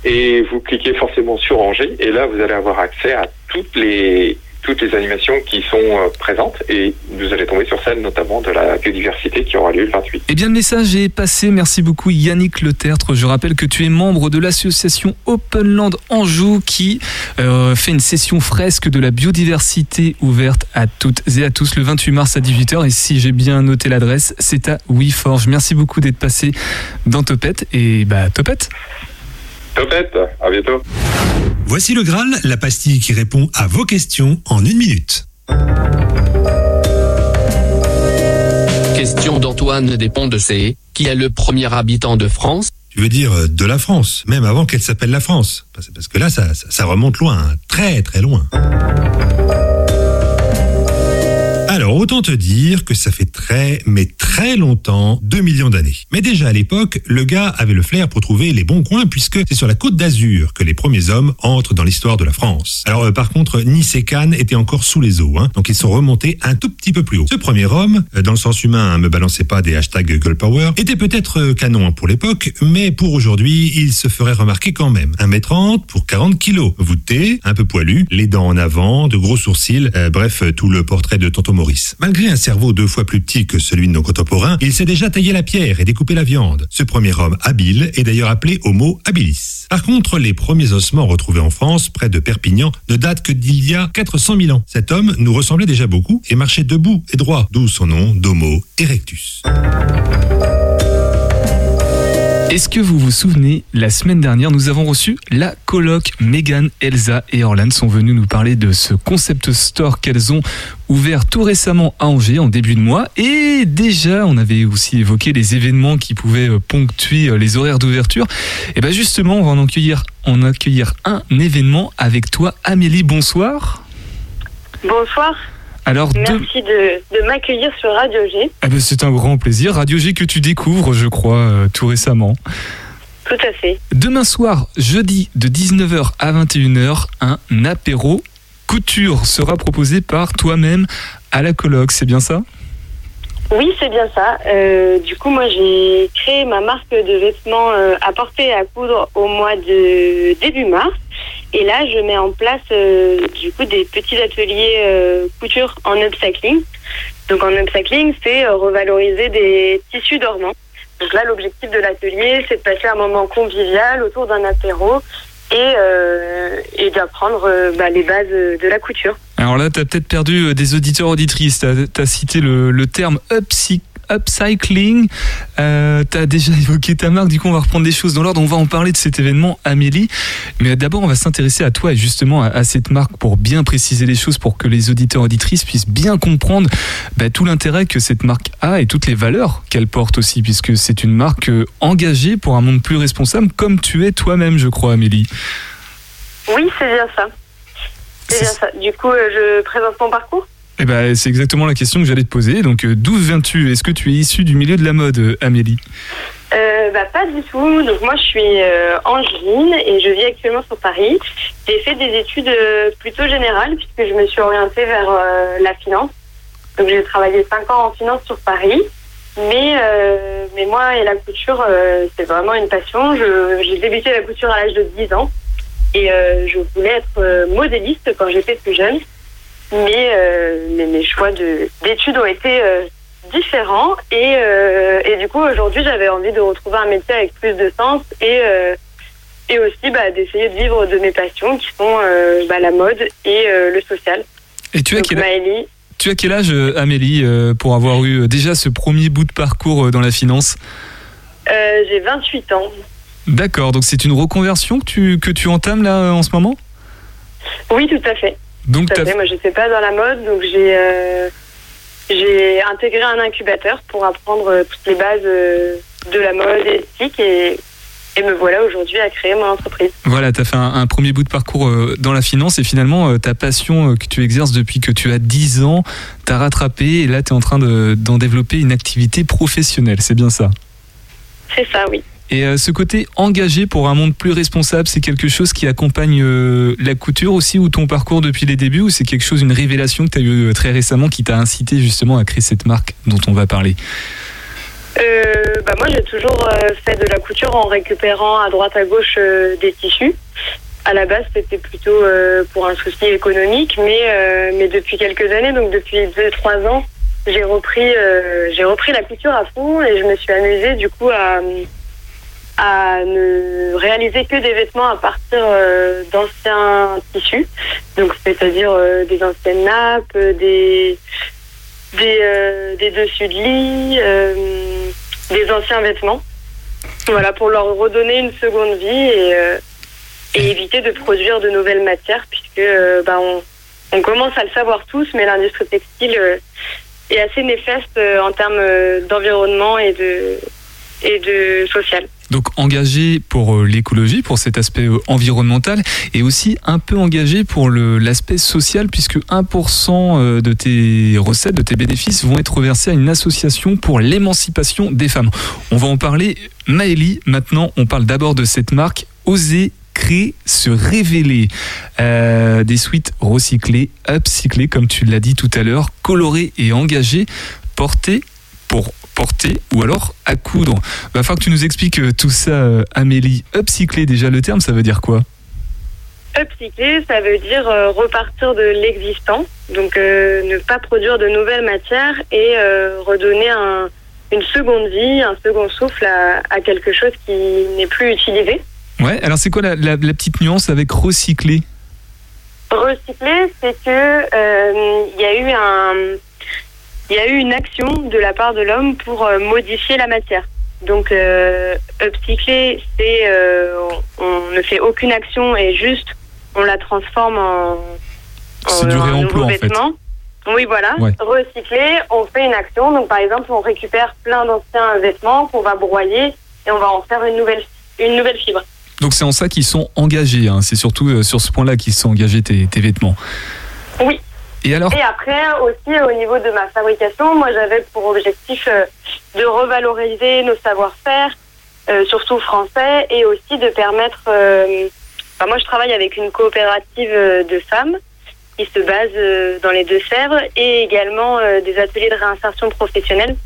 Et vous cliquez forcément sur Angers, et là, vous allez avoir accès à toutes les, toutes les animations qui sont euh, présentes, et vous allez tomber sur celle notamment de la biodiversité qui aura lieu le 28. Eh bien, le message est passé. Merci beaucoup, Yannick Le Tertre. Je rappelle que tu es membre de l'association Open Land Anjou qui euh, fait une session fresque de la biodiversité ouverte à toutes et à tous le 28 mars à 18h. Et si j'ai bien noté l'adresse, c'est à WeForge. Merci beaucoup d'être passé dans Topette. Et bah, Topette Topette, à bientôt. Voici le Graal, la pastille qui répond à vos questions en une minute. Question d'Antoine Despont de C, qui est le premier habitant de France. Tu veux dire euh, de la France, même avant qu'elle s'appelle la France. Parce parce que là, ça, ça, ça remonte loin, hein, très très loin. Alors, autant te dire que ça fait très, mais très longtemps, 2 millions d'années. Mais déjà à l'époque, le gars avait le flair pour trouver les bons coins puisque c'est sur la côte d'Azur que les premiers hommes entrent dans l'histoire de la France. Alors, euh, par contre, Nice et Cannes étaient encore sous les eaux, hein, donc ils sont remontés un tout petit peu plus haut. Ce premier homme, euh, dans le sens humain, hein, me balancez pas des hashtags girl power, était peut-être euh, canon hein, pour l'époque, mais pour aujourd'hui, il se ferait remarquer quand même. 1m30 pour 40 kilos, voûté, un peu poilu, les dents en avant, de gros sourcils, bref, tout le portrait de Tonton Maurice. Malgré un cerveau deux fois plus petit que celui de nos contemporains, il s'est déjà taillé la pierre et découpé la viande. Ce premier homme habile est d'ailleurs appelé Homo habilis. Par contre, les premiers ossements retrouvés en France, près de Perpignan, ne datent que d'il y a 400 000 ans. Cet homme nous ressemblait déjà beaucoup et marchait debout et droit, d'où son nom d'Homo erectus. Est-ce que vous vous souvenez, la semaine dernière, nous avons reçu la coloc Megan, Elsa et Orlan sont venus nous parler de ce concept store qu'elles ont ouvert tout récemment à Angers en début de mois. Et déjà, on avait aussi évoqué les événements qui pouvaient euh, ponctuer euh, les horaires d'ouverture. Et bien justement, on va en accueillir, en accueillir un événement avec toi, Amélie. Bonsoir. Bonsoir, Alors, merci de, de m'accueillir sur Radio G. eh ben, c'est un grand plaisir. Radio G que tu découvres, je crois, euh, tout récemment. Tout à fait. Demain soir, jeudi, de 19h à 21h, un apéro couture sera proposé par toi-même à la coloc, c'est bien ça? Oui, c'est bien ça. Euh, du coup, moi, j'ai créé ma marque de vêtements euh, à porter et à coudre au mois de début mars. Et là, je mets en place euh, du coup des petits ateliers euh, couture en upcycling. Donc, en upcycling, c'est euh, revaloriser des tissus dormants. Donc là, l'objectif de l'atelier, c'est de passer un moment convivial autour d'un apéro et, euh, d'apprendre bah, les bases de la couture. Alors là, tu as peut-être perdu des auditeurs auditrices. Tu as, cité le, terme upcy- upcycling. Euh, tu as déjà évoqué ta marque. Du coup, on va reprendre des choses dans l'ordre. On va en parler de cet événement, Amélie. Mais d'abord, on va s'intéresser à toi et justement à, à cette marque pour bien préciser les choses, pour que les auditeurs auditrices puissent bien comprendre bah, tout l'intérêt que cette marque a et toutes les valeurs qu'elle porte aussi, puisque c'est une marque euh, engagée pour un monde plus responsable, comme tu es toi-même, je crois, Amélie. Oui, c'est bien ça. C'est bien ça. Du coup, euh, je présente mon parcours. Eh ben, c'est exactement la question que j'allais te poser. Donc, euh, d'où viens-tu? Est-ce que tu es issu du milieu de la mode, euh, Amélie? Euh, bah, pas du tout. Donc moi, je suis angevine et je vis actuellement sur Paris. J'ai fait des études plutôt générales puisque je me suis orientée vers la finance. Donc j'ai travaillé 5 ans en finance sur Paris. Mais, mais moi et la couture, c'est vraiment une passion. J'ai débuté la couture à l'âge de 10 ans et je voulais être modéliste quand j'étais plus jeune. Mais, euh, mais mes choix de- d'études ont été euh, différents et, euh, et du coup aujourd'hui j'avais envie de retrouver un métier avec plus de sens et, et aussi bah, d'essayer de vivre de mes passions qui sont euh, bah, la mode et euh, le social. Et tu as Donc quel âge Maëlie, Tu as quel âge, Amélie, euh, pour avoir eu déjà ce premier bout de parcours dans la finance? J'ai 28 ans. D'accord, donc c'est une reconversion que tu, que tu entames là en ce moment? Oui, tout à fait. Donc fait. Moi, je sais pas dans la mode, donc j'ai euh, j'ai intégré un incubateur pour apprendre euh, toutes les bases euh, de la mode et éthique et, et me voilà aujourd'hui à créer mon entreprise. Voilà, tu as fait un, un premier bout de parcours dans la finance et finalement ta passion que tu exerces depuis que tu as 10 ans, t'as rattrapé et là tu es en train de- d'en développer une activité professionnelle, c'est bien ça? C'est ça, oui. Et euh, ce côté engagé pour un monde plus responsable, c'est quelque chose qui accompagne euh, la couture aussi ou ton parcours depuis les débuts ou c'est quelque chose, une révélation que tu as eu euh, très récemment qui t'a incité justement à créer cette marque dont on va parler? Bah moi, j'ai toujours fait de la couture en récupérant à droite à gauche des tissus. À la base, c'était plutôt pour un souci économique, mais mais depuis quelques années, donc depuis deux trois ans, j'ai repris j'ai repris la couture à fond et je me suis amusée du coup à à ne réaliser que des vêtements à partir euh, d'anciens tissus, donc c'est-à-dire euh, des anciennes nappes, euh, des des, des dessus de lit, des anciens vêtements. Voilà, pour leur redonner une seconde vie et, éviter de produire de nouvelles matières, puisque bah, on, commence à le savoir tous, mais l'industrie textile est assez néfaste en termes d'environnement et de, et de social. Donc engagé pour euh, l'écologie, pour cet aspect euh, environnemental, et aussi un peu engagé pour l'aspect social, puisque 1% euh, de tes recettes, de tes bénéfices vont être versés à une association pour l'émancipation des femmes. On va en parler. Maëlie, maintenant, on parle d'abord de cette marque Oser créer, se révéler. Des suites recyclées, upcyclées, comme tu l'as dit tout à l'heure, colorées et engagées, portées pour porter ou alors à coudre. Va falloir que tu nous expliques euh, tout ça, euh, Amélie. Upcycler, déjà le terme, ça veut dire quoi? Upcycler, ça veut dire euh, repartir de l'existant, donc euh, ne pas produire de nouvelles matières et euh, redonner un- une seconde vie, un second souffle à, à quelque chose qui n'est plus utilisé. Ouais, alors c'est quoi la, la- la petite nuance avec recycler? Recycler, c'est que euh, il y a eu un, il y a eu une action de la part de l'homme pour euh, modifier la matière. Donc, euh, upcycler, c'est euh, on, ne fait aucune action et juste on la transforme en, du en un réemploi, en fait. Oui, voilà. Ouais. Recycler, on fait une action. Donc, par exemple, on récupère plein d'anciens vêtements qu'on va broyer et on va en faire une nouvelle, une nouvelle fibre. Donc c'est en ça qu'ils sont engagés. hein. C'est surtout euh, sur ce point-là qu'ils sont engagés tes, tes vêtements. Oui. Et après, aussi au niveau de ma fabrication, moi j'avais pour objectif euh, de revaloriser nos savoir-faire, euh, surtout français, et aussi de permettre. euh, enfin, moi je travaille avec une coopérative euh, de femmes qui se base euh, dans les Deux-Sèvres et également des ateliers de réinsertion professionnelle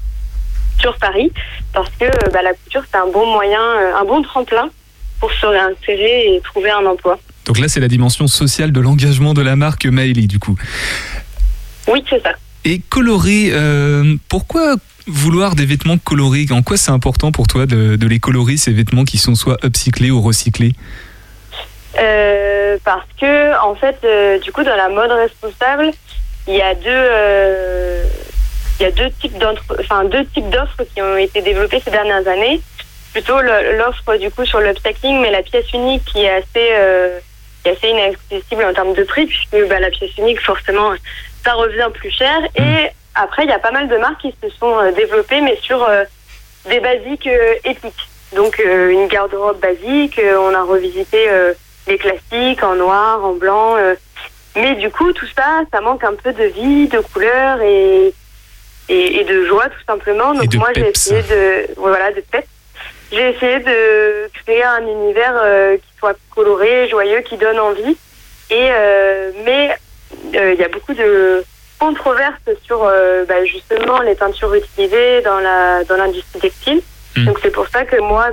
sur Paris, parce que bah, la couture c'est un bon moyen, un bon tremplin pour se réinsérer et trouver un emploi. Donc là, c'est la dimension sociale de l'engagement de la marque Maëlie, du coup. Oui, c'est ça. Et coloré, euh, pourquoi vouloir des vêtements colorés? En quoi c'est important pour toi de, de les colorer, ces vêtements qui sont soit upcyclés ou recyclés? Euh, parce que en fait, euh, du coup, dans la mode responsable, il y a deux, il y a deux types d'entre- enfin deux types d'offres qui ont été développées ces dernières années. Plutôt l'offre du coup sur l'upcycling, mais la pièce unique qui est assez, est assez inaccessible en termes de prix, puisque bah, la pièce unique forcément ça revient plus cher. Et après, il y a pas mal de marques qui se sont euh, développées, mais sur euh, des basiques euh, éthiques. Donc une garde-robe basique, on a revisité les classiques en noir, en blanc. mais du coup, tout ça, ça manque un peu de vie, de couleur et, et, et de joie, tout simplement. Donc moi, j'ai essayé de, voilà, de peps. J'ai essayé de créer un univers euh, qui soit coloré, joyeux, qui donne envie. Et euh, mais euh, il y a beaucoup de controverses sur bah, justement les teintures utilisées dans la dans l'industrie textile. Mm. Donc c'est pour ça que moi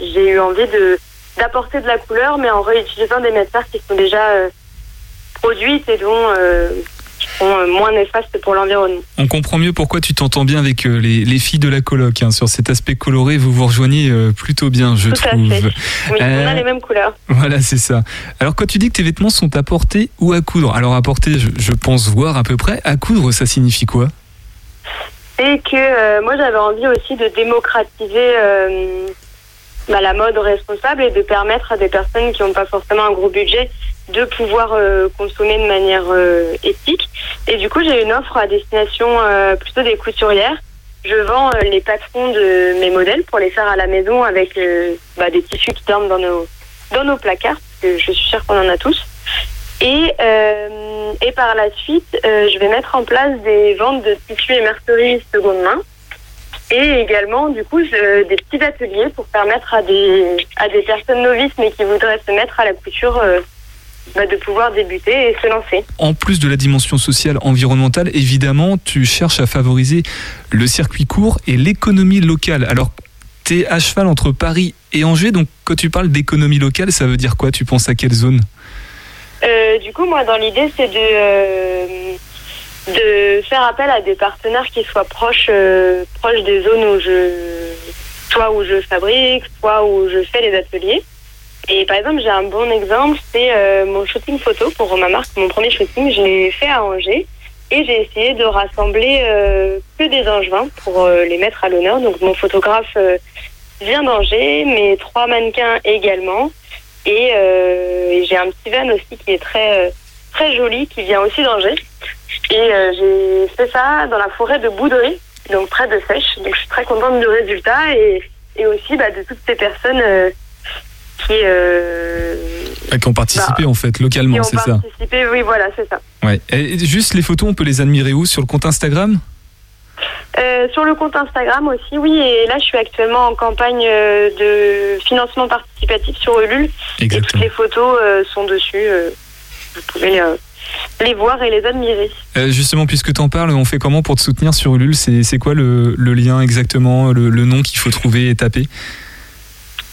j'ai eu envie de d'apporter de la couleur, mais en réutilisant des matières qui sont déjà produites et dont qui euh, moins néfastes pour l'environnement. On comprend mieux pourquoi tu t'entends bien avec euh, les, les filles de la coloc. hein. Sur cet aspect coloré, vous vous rejoignez euh, plutôt bien, je Tout à trouve. fait. Oui, on a les mêmes couleurs. Voilà, c'est ça. Alors, quand tu dis que tes vêtements sont à porter ou à coudre, alors à porter, je, je pense voir à peu près. À coudre, ça signifie quoi? Et que euh, moi j'avais envie aussi de démocratiser bah, la mode responsable et de permettre à des personnes qui n'ont pas forcément un gros budget de pouvoir euh, consommer de manière euh, éthique. Et du coup j'ai une offre à destination euh, plutôt des couturières. Je vends euh, les patrons de mes modèles pour les faire à la maison avec euh, bah, des tissus qui dorment dans nos, dans nos placards, parce que je suis sûre qu'on en a tous. Et, euh, et par la suite, je vais mettre en place des ventes de tissus et merceries seconde main. Et également, du coup, je- des petits ateliers pour permettre à des, à des personnes novices, mais qui voudraient se mettre à la couture, euh, bah, de pouvoir débuter et se lancer. En plus de la dimension sociale, environnementale, évidemment, tu cherches à favoriser le circuit court et l'économie locale. Alors, tu es à cheval entre Paris et Angers, donc quand tu parles d'économie locale, ça veut dire quoi? Tu penses à quelle zone? Euh, du coup, moi, dans l'idée, c'est de, euh, de faire appel à des partenaires qui soient proches, euh, proches des zones où je, soit où je fabrique, soit où je fais les ateliers. Et par exemple, j'ai un bon exemple, c'est euh, mon shooting photo pour ma marque. Mon premier shooting, je l'ai fait à Angers. Et j'ai essayé de rassembler euh, que des angevins pour euh, les mettre à l'honneur. Donc mon photographe euh, vient d'Angers, mes trois mannequins également. Et, et j'ai un petit van aussi qui est très, très joli, qui vient aussi d'Angers. Et euh, j'ai fait ça dans la forêt de Boudry, donc près de Sèche. Donc je suis très contente du résultat et, et aussi bah, de toutes ces personnes euh, qui, euh, Ah, Qui ont participé en fait qui localement, ont c'est ça participé. Oui, voilà, c'est ça. Ouais. Et juste les photos, on peut les admirer où? Sur le compte Instagram? Euh, sur le compte Instagram aussi, oui. Et là, je suis actuellement en campagne de financement participatif sur Ulule. Et toutes les photos euh, sont dessus. euh, vous pouvez euh, les voir et les admirer. Euh, Justement, puisque tu en parles, on fait comment pour te soutenir sur Ulule? C'est quoi le, le lien exactement, le, le nom qu'il faut trouver et taper?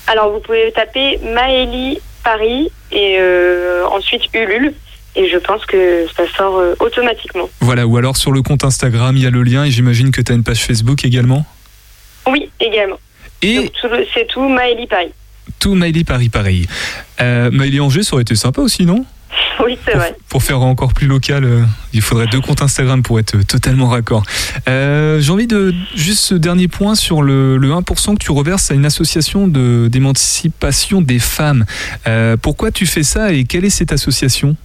Alors, vous pouvez taper Maëlie Paris et euh, ensuite Ulule. Et je pense que ça sort euh, automatiquement. Voilà, ou alors sur le compte Instagram, il y a le lien et j'imagine que tu as une page Facebook également? Oui, également. Et c'est tout Maëlie Paris. tout Maïli Paris pareil. Euh, Angers, ça aurait été sympa aussi, non? Oui, c'est vrai. Pour faire encore plus local, euh, il faudrait deux comptes Instagram pour être euh, totalement raccord. Euh, J'ai envie de juste ce dernier point sur le, le 1% que tu reverses à une association de- d'émancipation des femmes. Euh, pourquoi tu fais ça et quelle est cette association?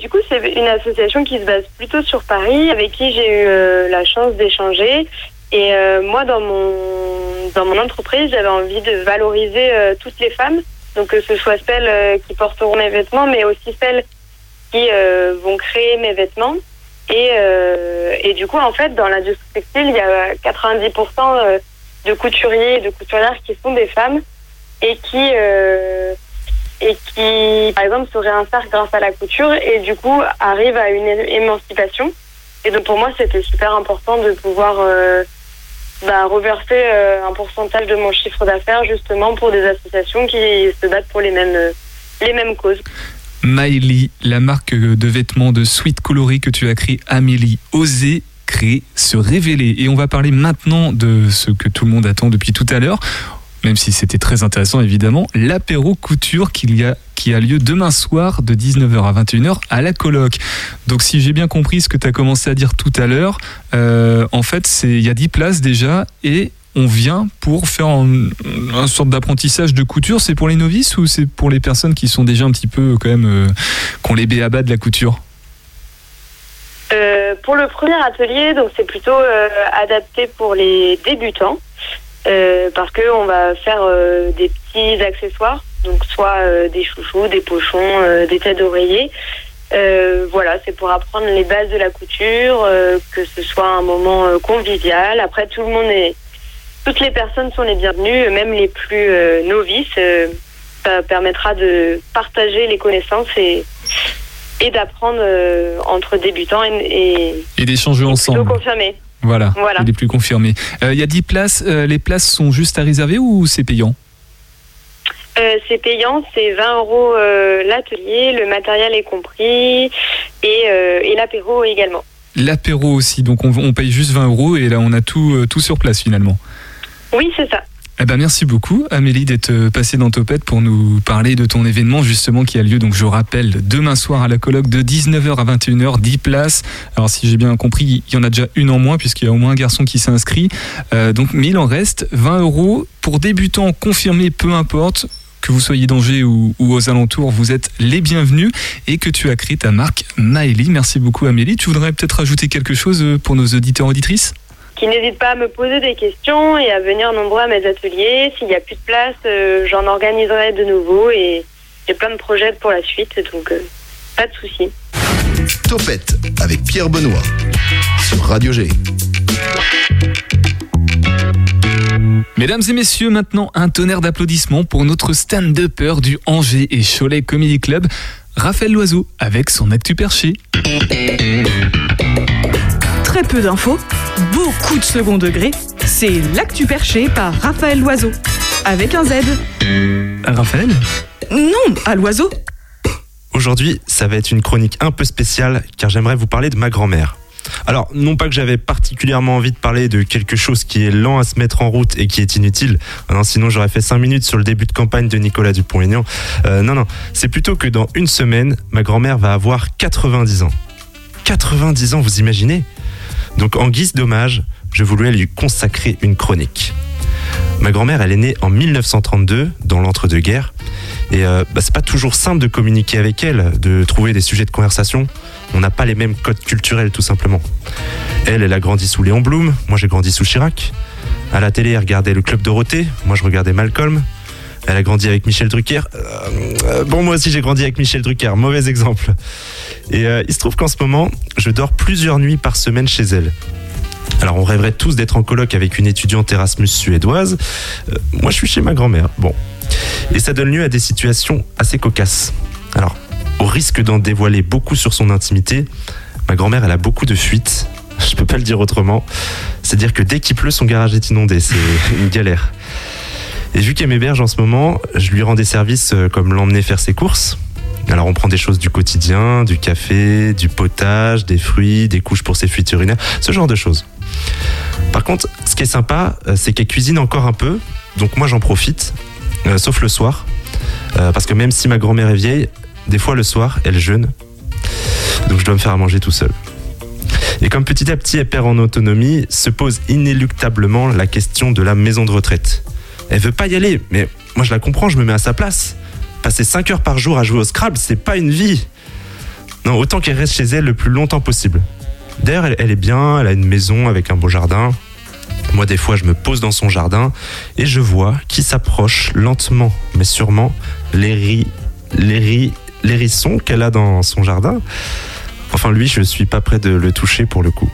Du coup, c'est une association qui se base plutôt sur Paris, avec qui j'ai eu la chance d'échanger. Et moi, dans mon dans mon entreprise, j'avais envie de valoriser toutes les femmes, donc que ce soit celles euh, qui porteront mes vêtements, mais aussi celles qui euh, vont créer mes vêtements. Et, euh, et du coup, en fait, dans l'industrie textile, il y a 90% euh, de couturiers et de couturières qui sont des femmes et qui et qui, par exemple, se réinsèrent grâce à la couture et du coup arrivent à une émancipation. Et donc pour moi, c'était super important de pouvoir bah, reverser euh, un pourcentage de mon chiffre d'affaires justement pour des associations qui se battent pour les mêmes, euh, les mêmes causes. Maïli, la marque de vêtements de suite colorée que tu as créée, Amélie, oser créer, se révéler. Et on va parler maintenant de ce que tout le monde attend depuis tout à l'heure, même si c'était très intéressant évidemment, l'apéro couture qu'il y a qui a lieu demain soir de 19h à 21h à la coloc. Donc si j'ai bien compris ce que tu as commencé à dire tout à l'heure, euh, en fait il y a 10 places déjà et on vient pour faire un, un sorte d'apprentissage de couture. C'est pour les novices ou c'est pour les personnes qui sont déjà un petit peu quand même euh, qui ont les béabas de la couture? Euh, pour le premier atelier, donc c'est plutôt euh, adapté pour les débutants euh, parce que on va faire euh, des petits accessoires, donc soit euh, des chouchous, des pochons, euh, des têtes d'oreiller. Euh, voilà, c'est pour apprendre les bases de la couture, euh, que ce soit un moment convivial. Après, tout le monde est, toutes les personnes sont les bienvenues, même les plus euh, novices. euh, ça permettra de partager les connaissances et et d'apprendre euh, entre débutants et, et et d'échanger ensemble. confirmés. Voilà, Voilà. il est plus confirmé. Euh, Il y a 10 places, euh, les places sont juste à réserver ou c'est payant? Euh, c'est payant, c'est 20 euros l'atelier, le matériel est compris et, et l'apéro également. L'apéro aussi, donc on, on paye juste 20 euros et là on a tout, tout sur place finalement. Oui, c'est ça. Eh ben merci beaucoup Amélie d'être euh, passée dans Topette pour nous parler de ton événement justement qui a lieu donc je rappelle demain soir à la colloque de 19h à 21h 10 places. Alors si j'ai bien compris il y en a déjà une en moins puisqu'il y a au moins un garçon qui s'est inscrit. Euh, donc mais il en reste 20 euros pour débutants confirmés peu importe que vous soyez d'Angers ou, ou aux alentours, vous êtes les bienvenus et que tu as créé ta marque Maëlie. Merci beaucoup Amélie. Tu voudrais peut-être ajouter quelque chose euh, pour nos auditeurs auditrices? Qui n'hésite pas à me poser des questions et à venir nombreux à mes ateliers. S'il n'y a plus de place, euh, j'en organiserai de nouveau et j'ai plein de projets pour la suite, donc euh, pas de souci. Topette avec Pierre Benoît sur Radio G. Mesdames et messieurs, maintenant un tonnerre d'applaudissements pour notre stand-upper du Angers et Cholet Comedy Club, Raphaël Loiseau, avec son actu perché. Très peu d'infos, beaucoup de second degré. C'est l'actu perché par Raphaël Loiseau. Avec un Z. Raphaël Non, à l'oiseau. Aujourd'hui, ça va être une chronique un peu spéciale car j'aimerais vous parler de ma grand-mère. Alors, non pas que j'avais particulièrement envie de parler de quelque chose qui est lent à se mettre en route et qui est inutile, non, sinon j'aurais fait 5 minutes sur le début de campagne de Nicolas Dupont-Aignan. Euh, non, non, c'est plutôt que dans une semaine, ma grand-mère va avoir 90 ans. 90 ans, vous imaginez? Donc en guise d'hommage, je voulais lui consacrer une chronique. Ma grand-mère, elle est née en 1932, dans l'entre-deux-guerres. Et euh, bah, c'est pas toujours simple de communiquer avec elle, de trouver des sujets de conversation. On n'a pas les mêmes codes culturels, tout simplement. Elle, elle a grandi sous Léon Blum, moi j'ai grandi sous Chirac. À la télé, elle regardait le Club Dorothée, moi je regardais Malcolm. Elle a grandi avec Michel Drucker. Euh, euh, bon, moi aussi j'ai grandi avec Michel Drucker, mauvais exemple. Et euh, il se trouve qu'en ce moment, je dors plusieurs nuits par semaine chez elle. Alors on rêverait tous d'être en coloc avec une étudiante Erasmus suédoise. Moi je suis chez ma grand-mère. Bon. Et ça donne lieu à des situations assez cocasses. Alors, au risque d'en dévoiler beaucoup sur son intimité, ma grand-mère elle a beaucoup de fuites. Je peux pas le dire autrement. C'est-à-dire que dès qu'il pleut, son garage est inondé. C'est une galère. Et vu qu'elle m'héberge en ce moment, je lui rends des services euh, comme l'emmener faire ses courses. Alors on prend des choses du quotidien, du café, du potage, des fruits, des couches pour ses fuites urinaires, ce genre de choses. Par contre, ce qui est sympa, euh, c'est qu'elle cuisine encore un peu, donc moi j'en profite, euh, sauf le soir, parce que même si ma grand-mère est vieille, des fois le soir, elle jeûne, donc je dois me faire à manger tout seul. Et comme petit à petit elle perd en autonomie, se pose inéluctablement la question de la maison de retraite. Elle veut pas y aller, mais moi je la comprends, je me mets à sa place. Passer 5 heures par jour à jouer au Scrabble, c'est pas une vie. Non, autant qu'elle reste chez elle le plus longtemps possible. D'ailleurs, elle, est bien, elle a une maison avec un beau jardin. Moi, des fois, je me pose dans son jardin et je vois qui s'approche lentement, mais sûrement, les ri- les ri- l'hérisson qu'elle a dans son jardin. Enfin, lui, je suis pas prêt de le toucher pour le coup.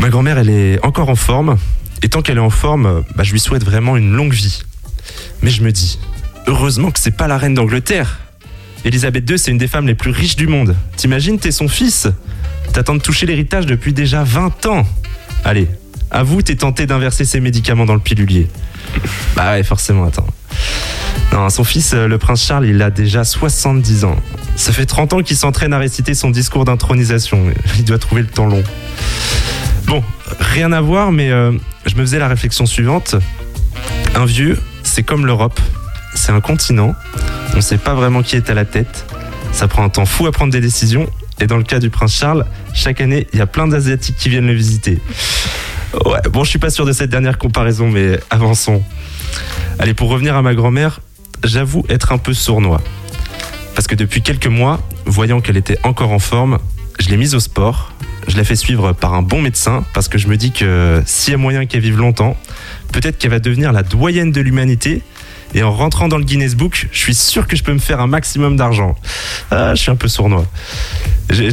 Ma grand-mère, elle est encore en forme. Et tant qu'elle est en forme, bah, je lui souhaite vraiment une longue vie. Mais je me dis, heureusement que c'est pas la reine d'Angleterre. Elisabeth II, c'est une des femmes les plus riches du monde. T'imagines, t'es son fils. T'attends de toucher l'héritage depuis déjà 20 ans. Allez, avoue, t'es tenté d'inverser ses médicaments dans le pilulier. Bah ouais, forcément, attends. Non, son fils, euh, le prince Charles, il a déjà 70 ans. Ça fait 30 ans qu'il s'entraîne à réciter son discours d'intronisation. Il doit trouver le temps long. Bon, rien à voir, mais euh, je me faisais la réflexion suivante. Un vieux, c'est comme l'Europe. C'est un continent. On ne sait pas vraiment qui est à la tête. Ça prend un temps fou à prendre des décisions. Et dans le cas du prince Charles, chaque année, il y a plein d'Asiatiques qui viennent le visiter. Ouais, bon, je suis pas sûr de cette dernière comparaison, mais avançons. Allez, pour revenir à ma grand-mère, j'avoue être un peu sournois. Parce que depuis quelques mois, voyant qu'elle était encore en forme, je l'ai mise au sport. Je l'ai fait suivre par un bon médecin parce que je me dis que s'il y a moyen qu'elle vive longtemps, peut-être qu'elle va devenir la doyenne de l'humanité. Et en rentrant dans le Guinness Book, je suis sûr que je peux me faire un maximum d'argent. Ah, je suis un peu sournois.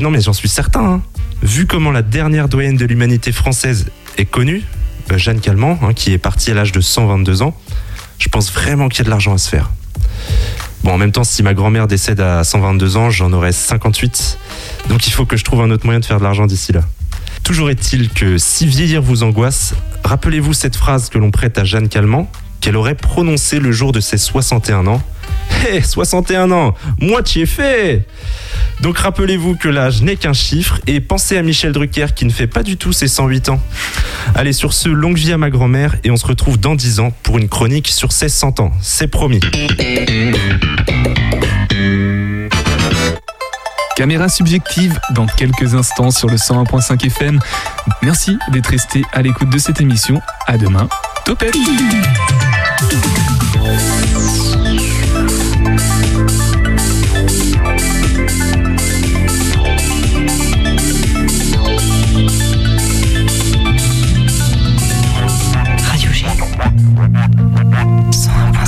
Non, mais j'en suis certain. hein. Vu comment la dernière doyenne de l'humanité française est connue, euh, Jeanne Calment, hein, qui est partie à l'âge de 122 ans, je pense vraiment qu'il y a de l'argent à se faire. Bon, en même temps, si ma grand-mère décède à 122 ans, j'en aurai 58. Donc il faut que je trouve un autre moyen de faire de l'argent d'ici là. Toujours est-il que si vieillir vous angoisse, rappelez-vous cette phrase que l'on prête à Jeanne Calment qu'elle aurait prononcé le jour de ses 61 ans. Hé, 61 ans, moitié fait Donc rappelez-vous que l'âge n'est qu'un chiffre et pensez à Michel Drucker qui ne fait pas du tout ses 108 ans. Allez, sur ce, longue vie à ma grand-mère et on se retrouve dans 10 ans pour une chronique sur ses 100 ans. C'est promis. Caméra subjective dans quelques instants sur le 101.5 FM. Merci d'être resté à l'écoute de cette émission. À demain. Topette 101.5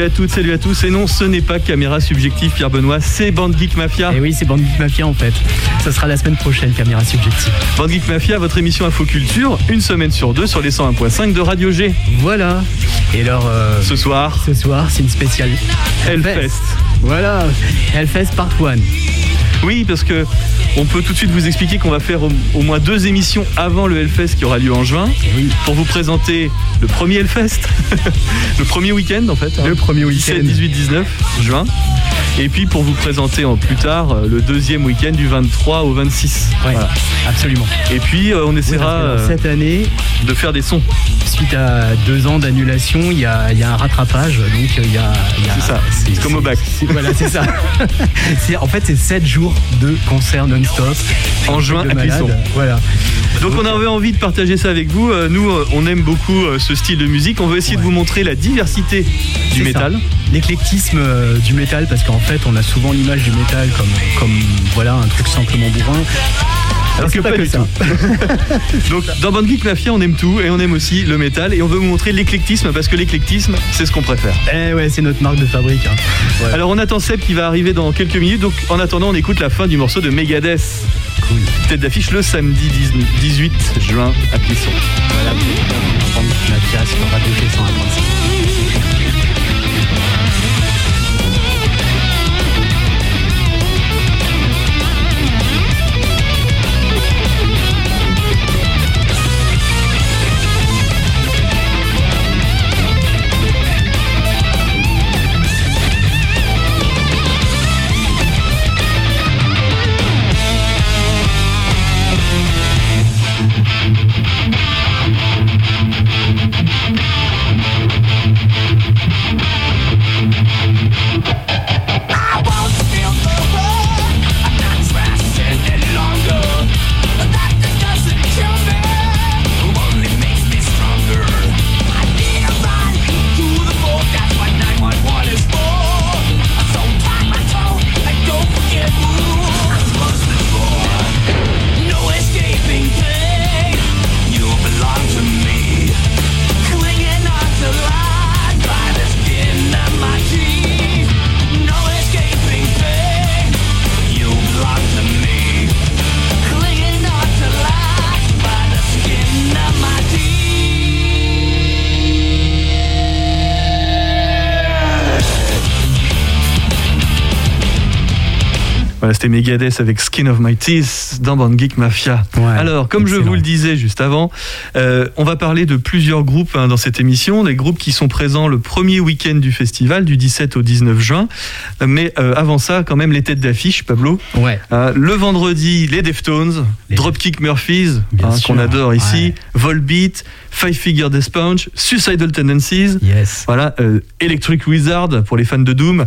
Salut à toutes, salut à tous. Et non, ce n'est pas Caméra Subjective, Pierre Benoît, c'est Band Geek Mafia. Et oui, c'est Band Geek Mafia en fait. Ça sera la semaine prochaine, Caméra Subjective. Band Geek Mafia, votre émission Info Culture, une semaine sur deux sur les 101.5 de Radio G. Voilà. Et alors. euh, Ce soir, Ce soir, c'est une spéciale. Hellfest. Voilà. Hellfest Part 1. Oui, parce que on peut tout de suite vous expliquer qu'on va faire au, au moins deux émissions avant le Hellfest qui aura lieu en juin, pour vous présenter le premier Hellfest, le premier week-end en fait. Le premier week-end. 17, 18, 19 juin. Et puis pour vous présenter en plus tard euh, le deuxième week-end du 23 au 26. Ouais, Voilà. absolument. Et puis euh, on essaiera Oui, euh, Cette année, de faire des sons. suite à deux ans d'annulation, il y a, il y a un rattrapage. Donc il y a. a- C'est ça, c'est comme au bac. Voilà, c'est ça. En fait, c'est sept jours de concerts non-stop. En juin à Clisson. Voilà. Donc on avait envie de partager ça avec vous. Euh, Nous, euh, on aime beaucoup euh, ce style de musique. On veut essayer de vous montrer la diversité du métal. L'éclectisme du métal, parce qu'en fait, on a souvent l'image du métal comme, comme voilà, un truc simplement bourrin. Alors que pas, du tout. Donc dans Band Geek Mafia, on aime tout et on aime aussi le métal et on veut vous montrer l'éclectisme parce que l'éclectisme, c'est ce qu'on préfère. Eh ouais, c'est notre marque de fabrique. hein. Alors on attend Seb qui va arriver dans quelques minutes. Donc en attendant, on écoute la fin du morceau de Megadeth. Cool. Tête d'affiche le samedi 19 18 juin à. Voilà, 101.5. c'était Megadeth avec Skin of My Teeth dans Band Geek Mafia. Ouais, Alors, comme je vous le disais juste avant, euh, on va parler de plusieurs groupes hein, dans cette émission, des groupes qui sont présents le premier week-end du festival, du 17 au 19 juin. Mais euh, avant ça, quand même, les têtes d'affiche, Pablo. Ouais. Euh, le vendredi, les Deftones, Les- Dropkick Murphys, hein, qu'on adore ici, ouais. Volbeat, Five Finger Death Punch, Suicidal Tendencies, Yes. voilà, Electric Wizard pour les fans de Doom,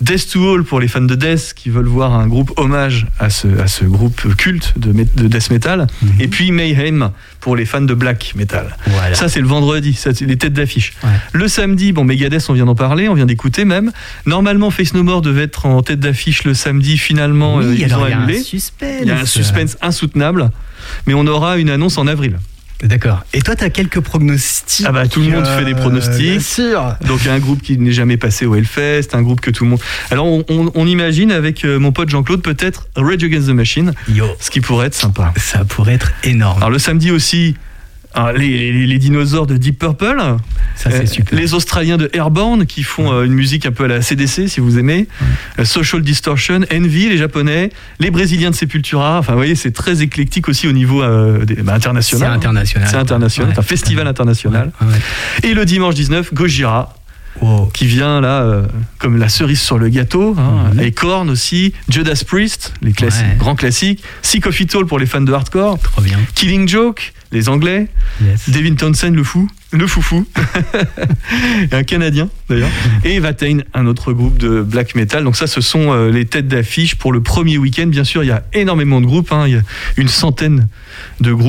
Death to All pour les fans de Death qui veulent voir un groupe hommage à ce, à ce groupe culte de, de Death Metal, Mhm. et puis Mayhem pour les fans de Black Metal. Voilà. Ça, c'est le vendredi, ça, c'est les têtes d'affiche. Ouais. Le samedi, bon, Megadeth, on vient d'en parler, on vient d'écouter même. Normalement, Face No More devait être en tête d'affiche le samedi, finalement, Oui, euh, ils alors ont il y a un annulé. suspense. Il y a un suspense insoutenable, mais on aura une annonce en avril. D'accord. Et toi, tu as quelques pronostics Ah bah tout le monde euh, fait des pronostics. Bien sûr. Donc un groupe qui n'est jamais passé au Hellfest, un groupe que tout le monde. Alors on, on- on imagine avec euh, mon pote Jean-Claude peut-être Rage Against the Machine, ce qui pourrait être sympa. Ça pourrait être énorme. Alors le samedi aussi. Ah, les, les- les dinosaures de Deep Purple, Ça, Euh, super. les Australiens de Airborne qui font euh, une musique un peu à la CDC si vous aimez, Euh, Social Distortion, Envy les Japonais, les Brésiliens de Sepultura, enfin vous voyez c'est très éclectique aussi au niveau des- bah, international. C'est international. C'est international, Ouais. c'est un festival international. Et le dimanche 19, Gojira. Qui vient là, euh, comme la cerise sur le gâteau, hein, et Korn aussi, Judas Priest, les classi- Ouais. grands classiques, Sick of It All pour les fans de hardcore, Trop bien. Killing Joke, les Anglais, Yes. Devin Townsend, le fou, le foufou, Et un Canadien d'ailleurs, et Vatain, un autre groupe de black metal. Donc ça, ce sont euh, les têtes d'affiche pour le premier week-end. Bien sûr, il y a énormément de groupes, hein, il y a une centaine de groupes.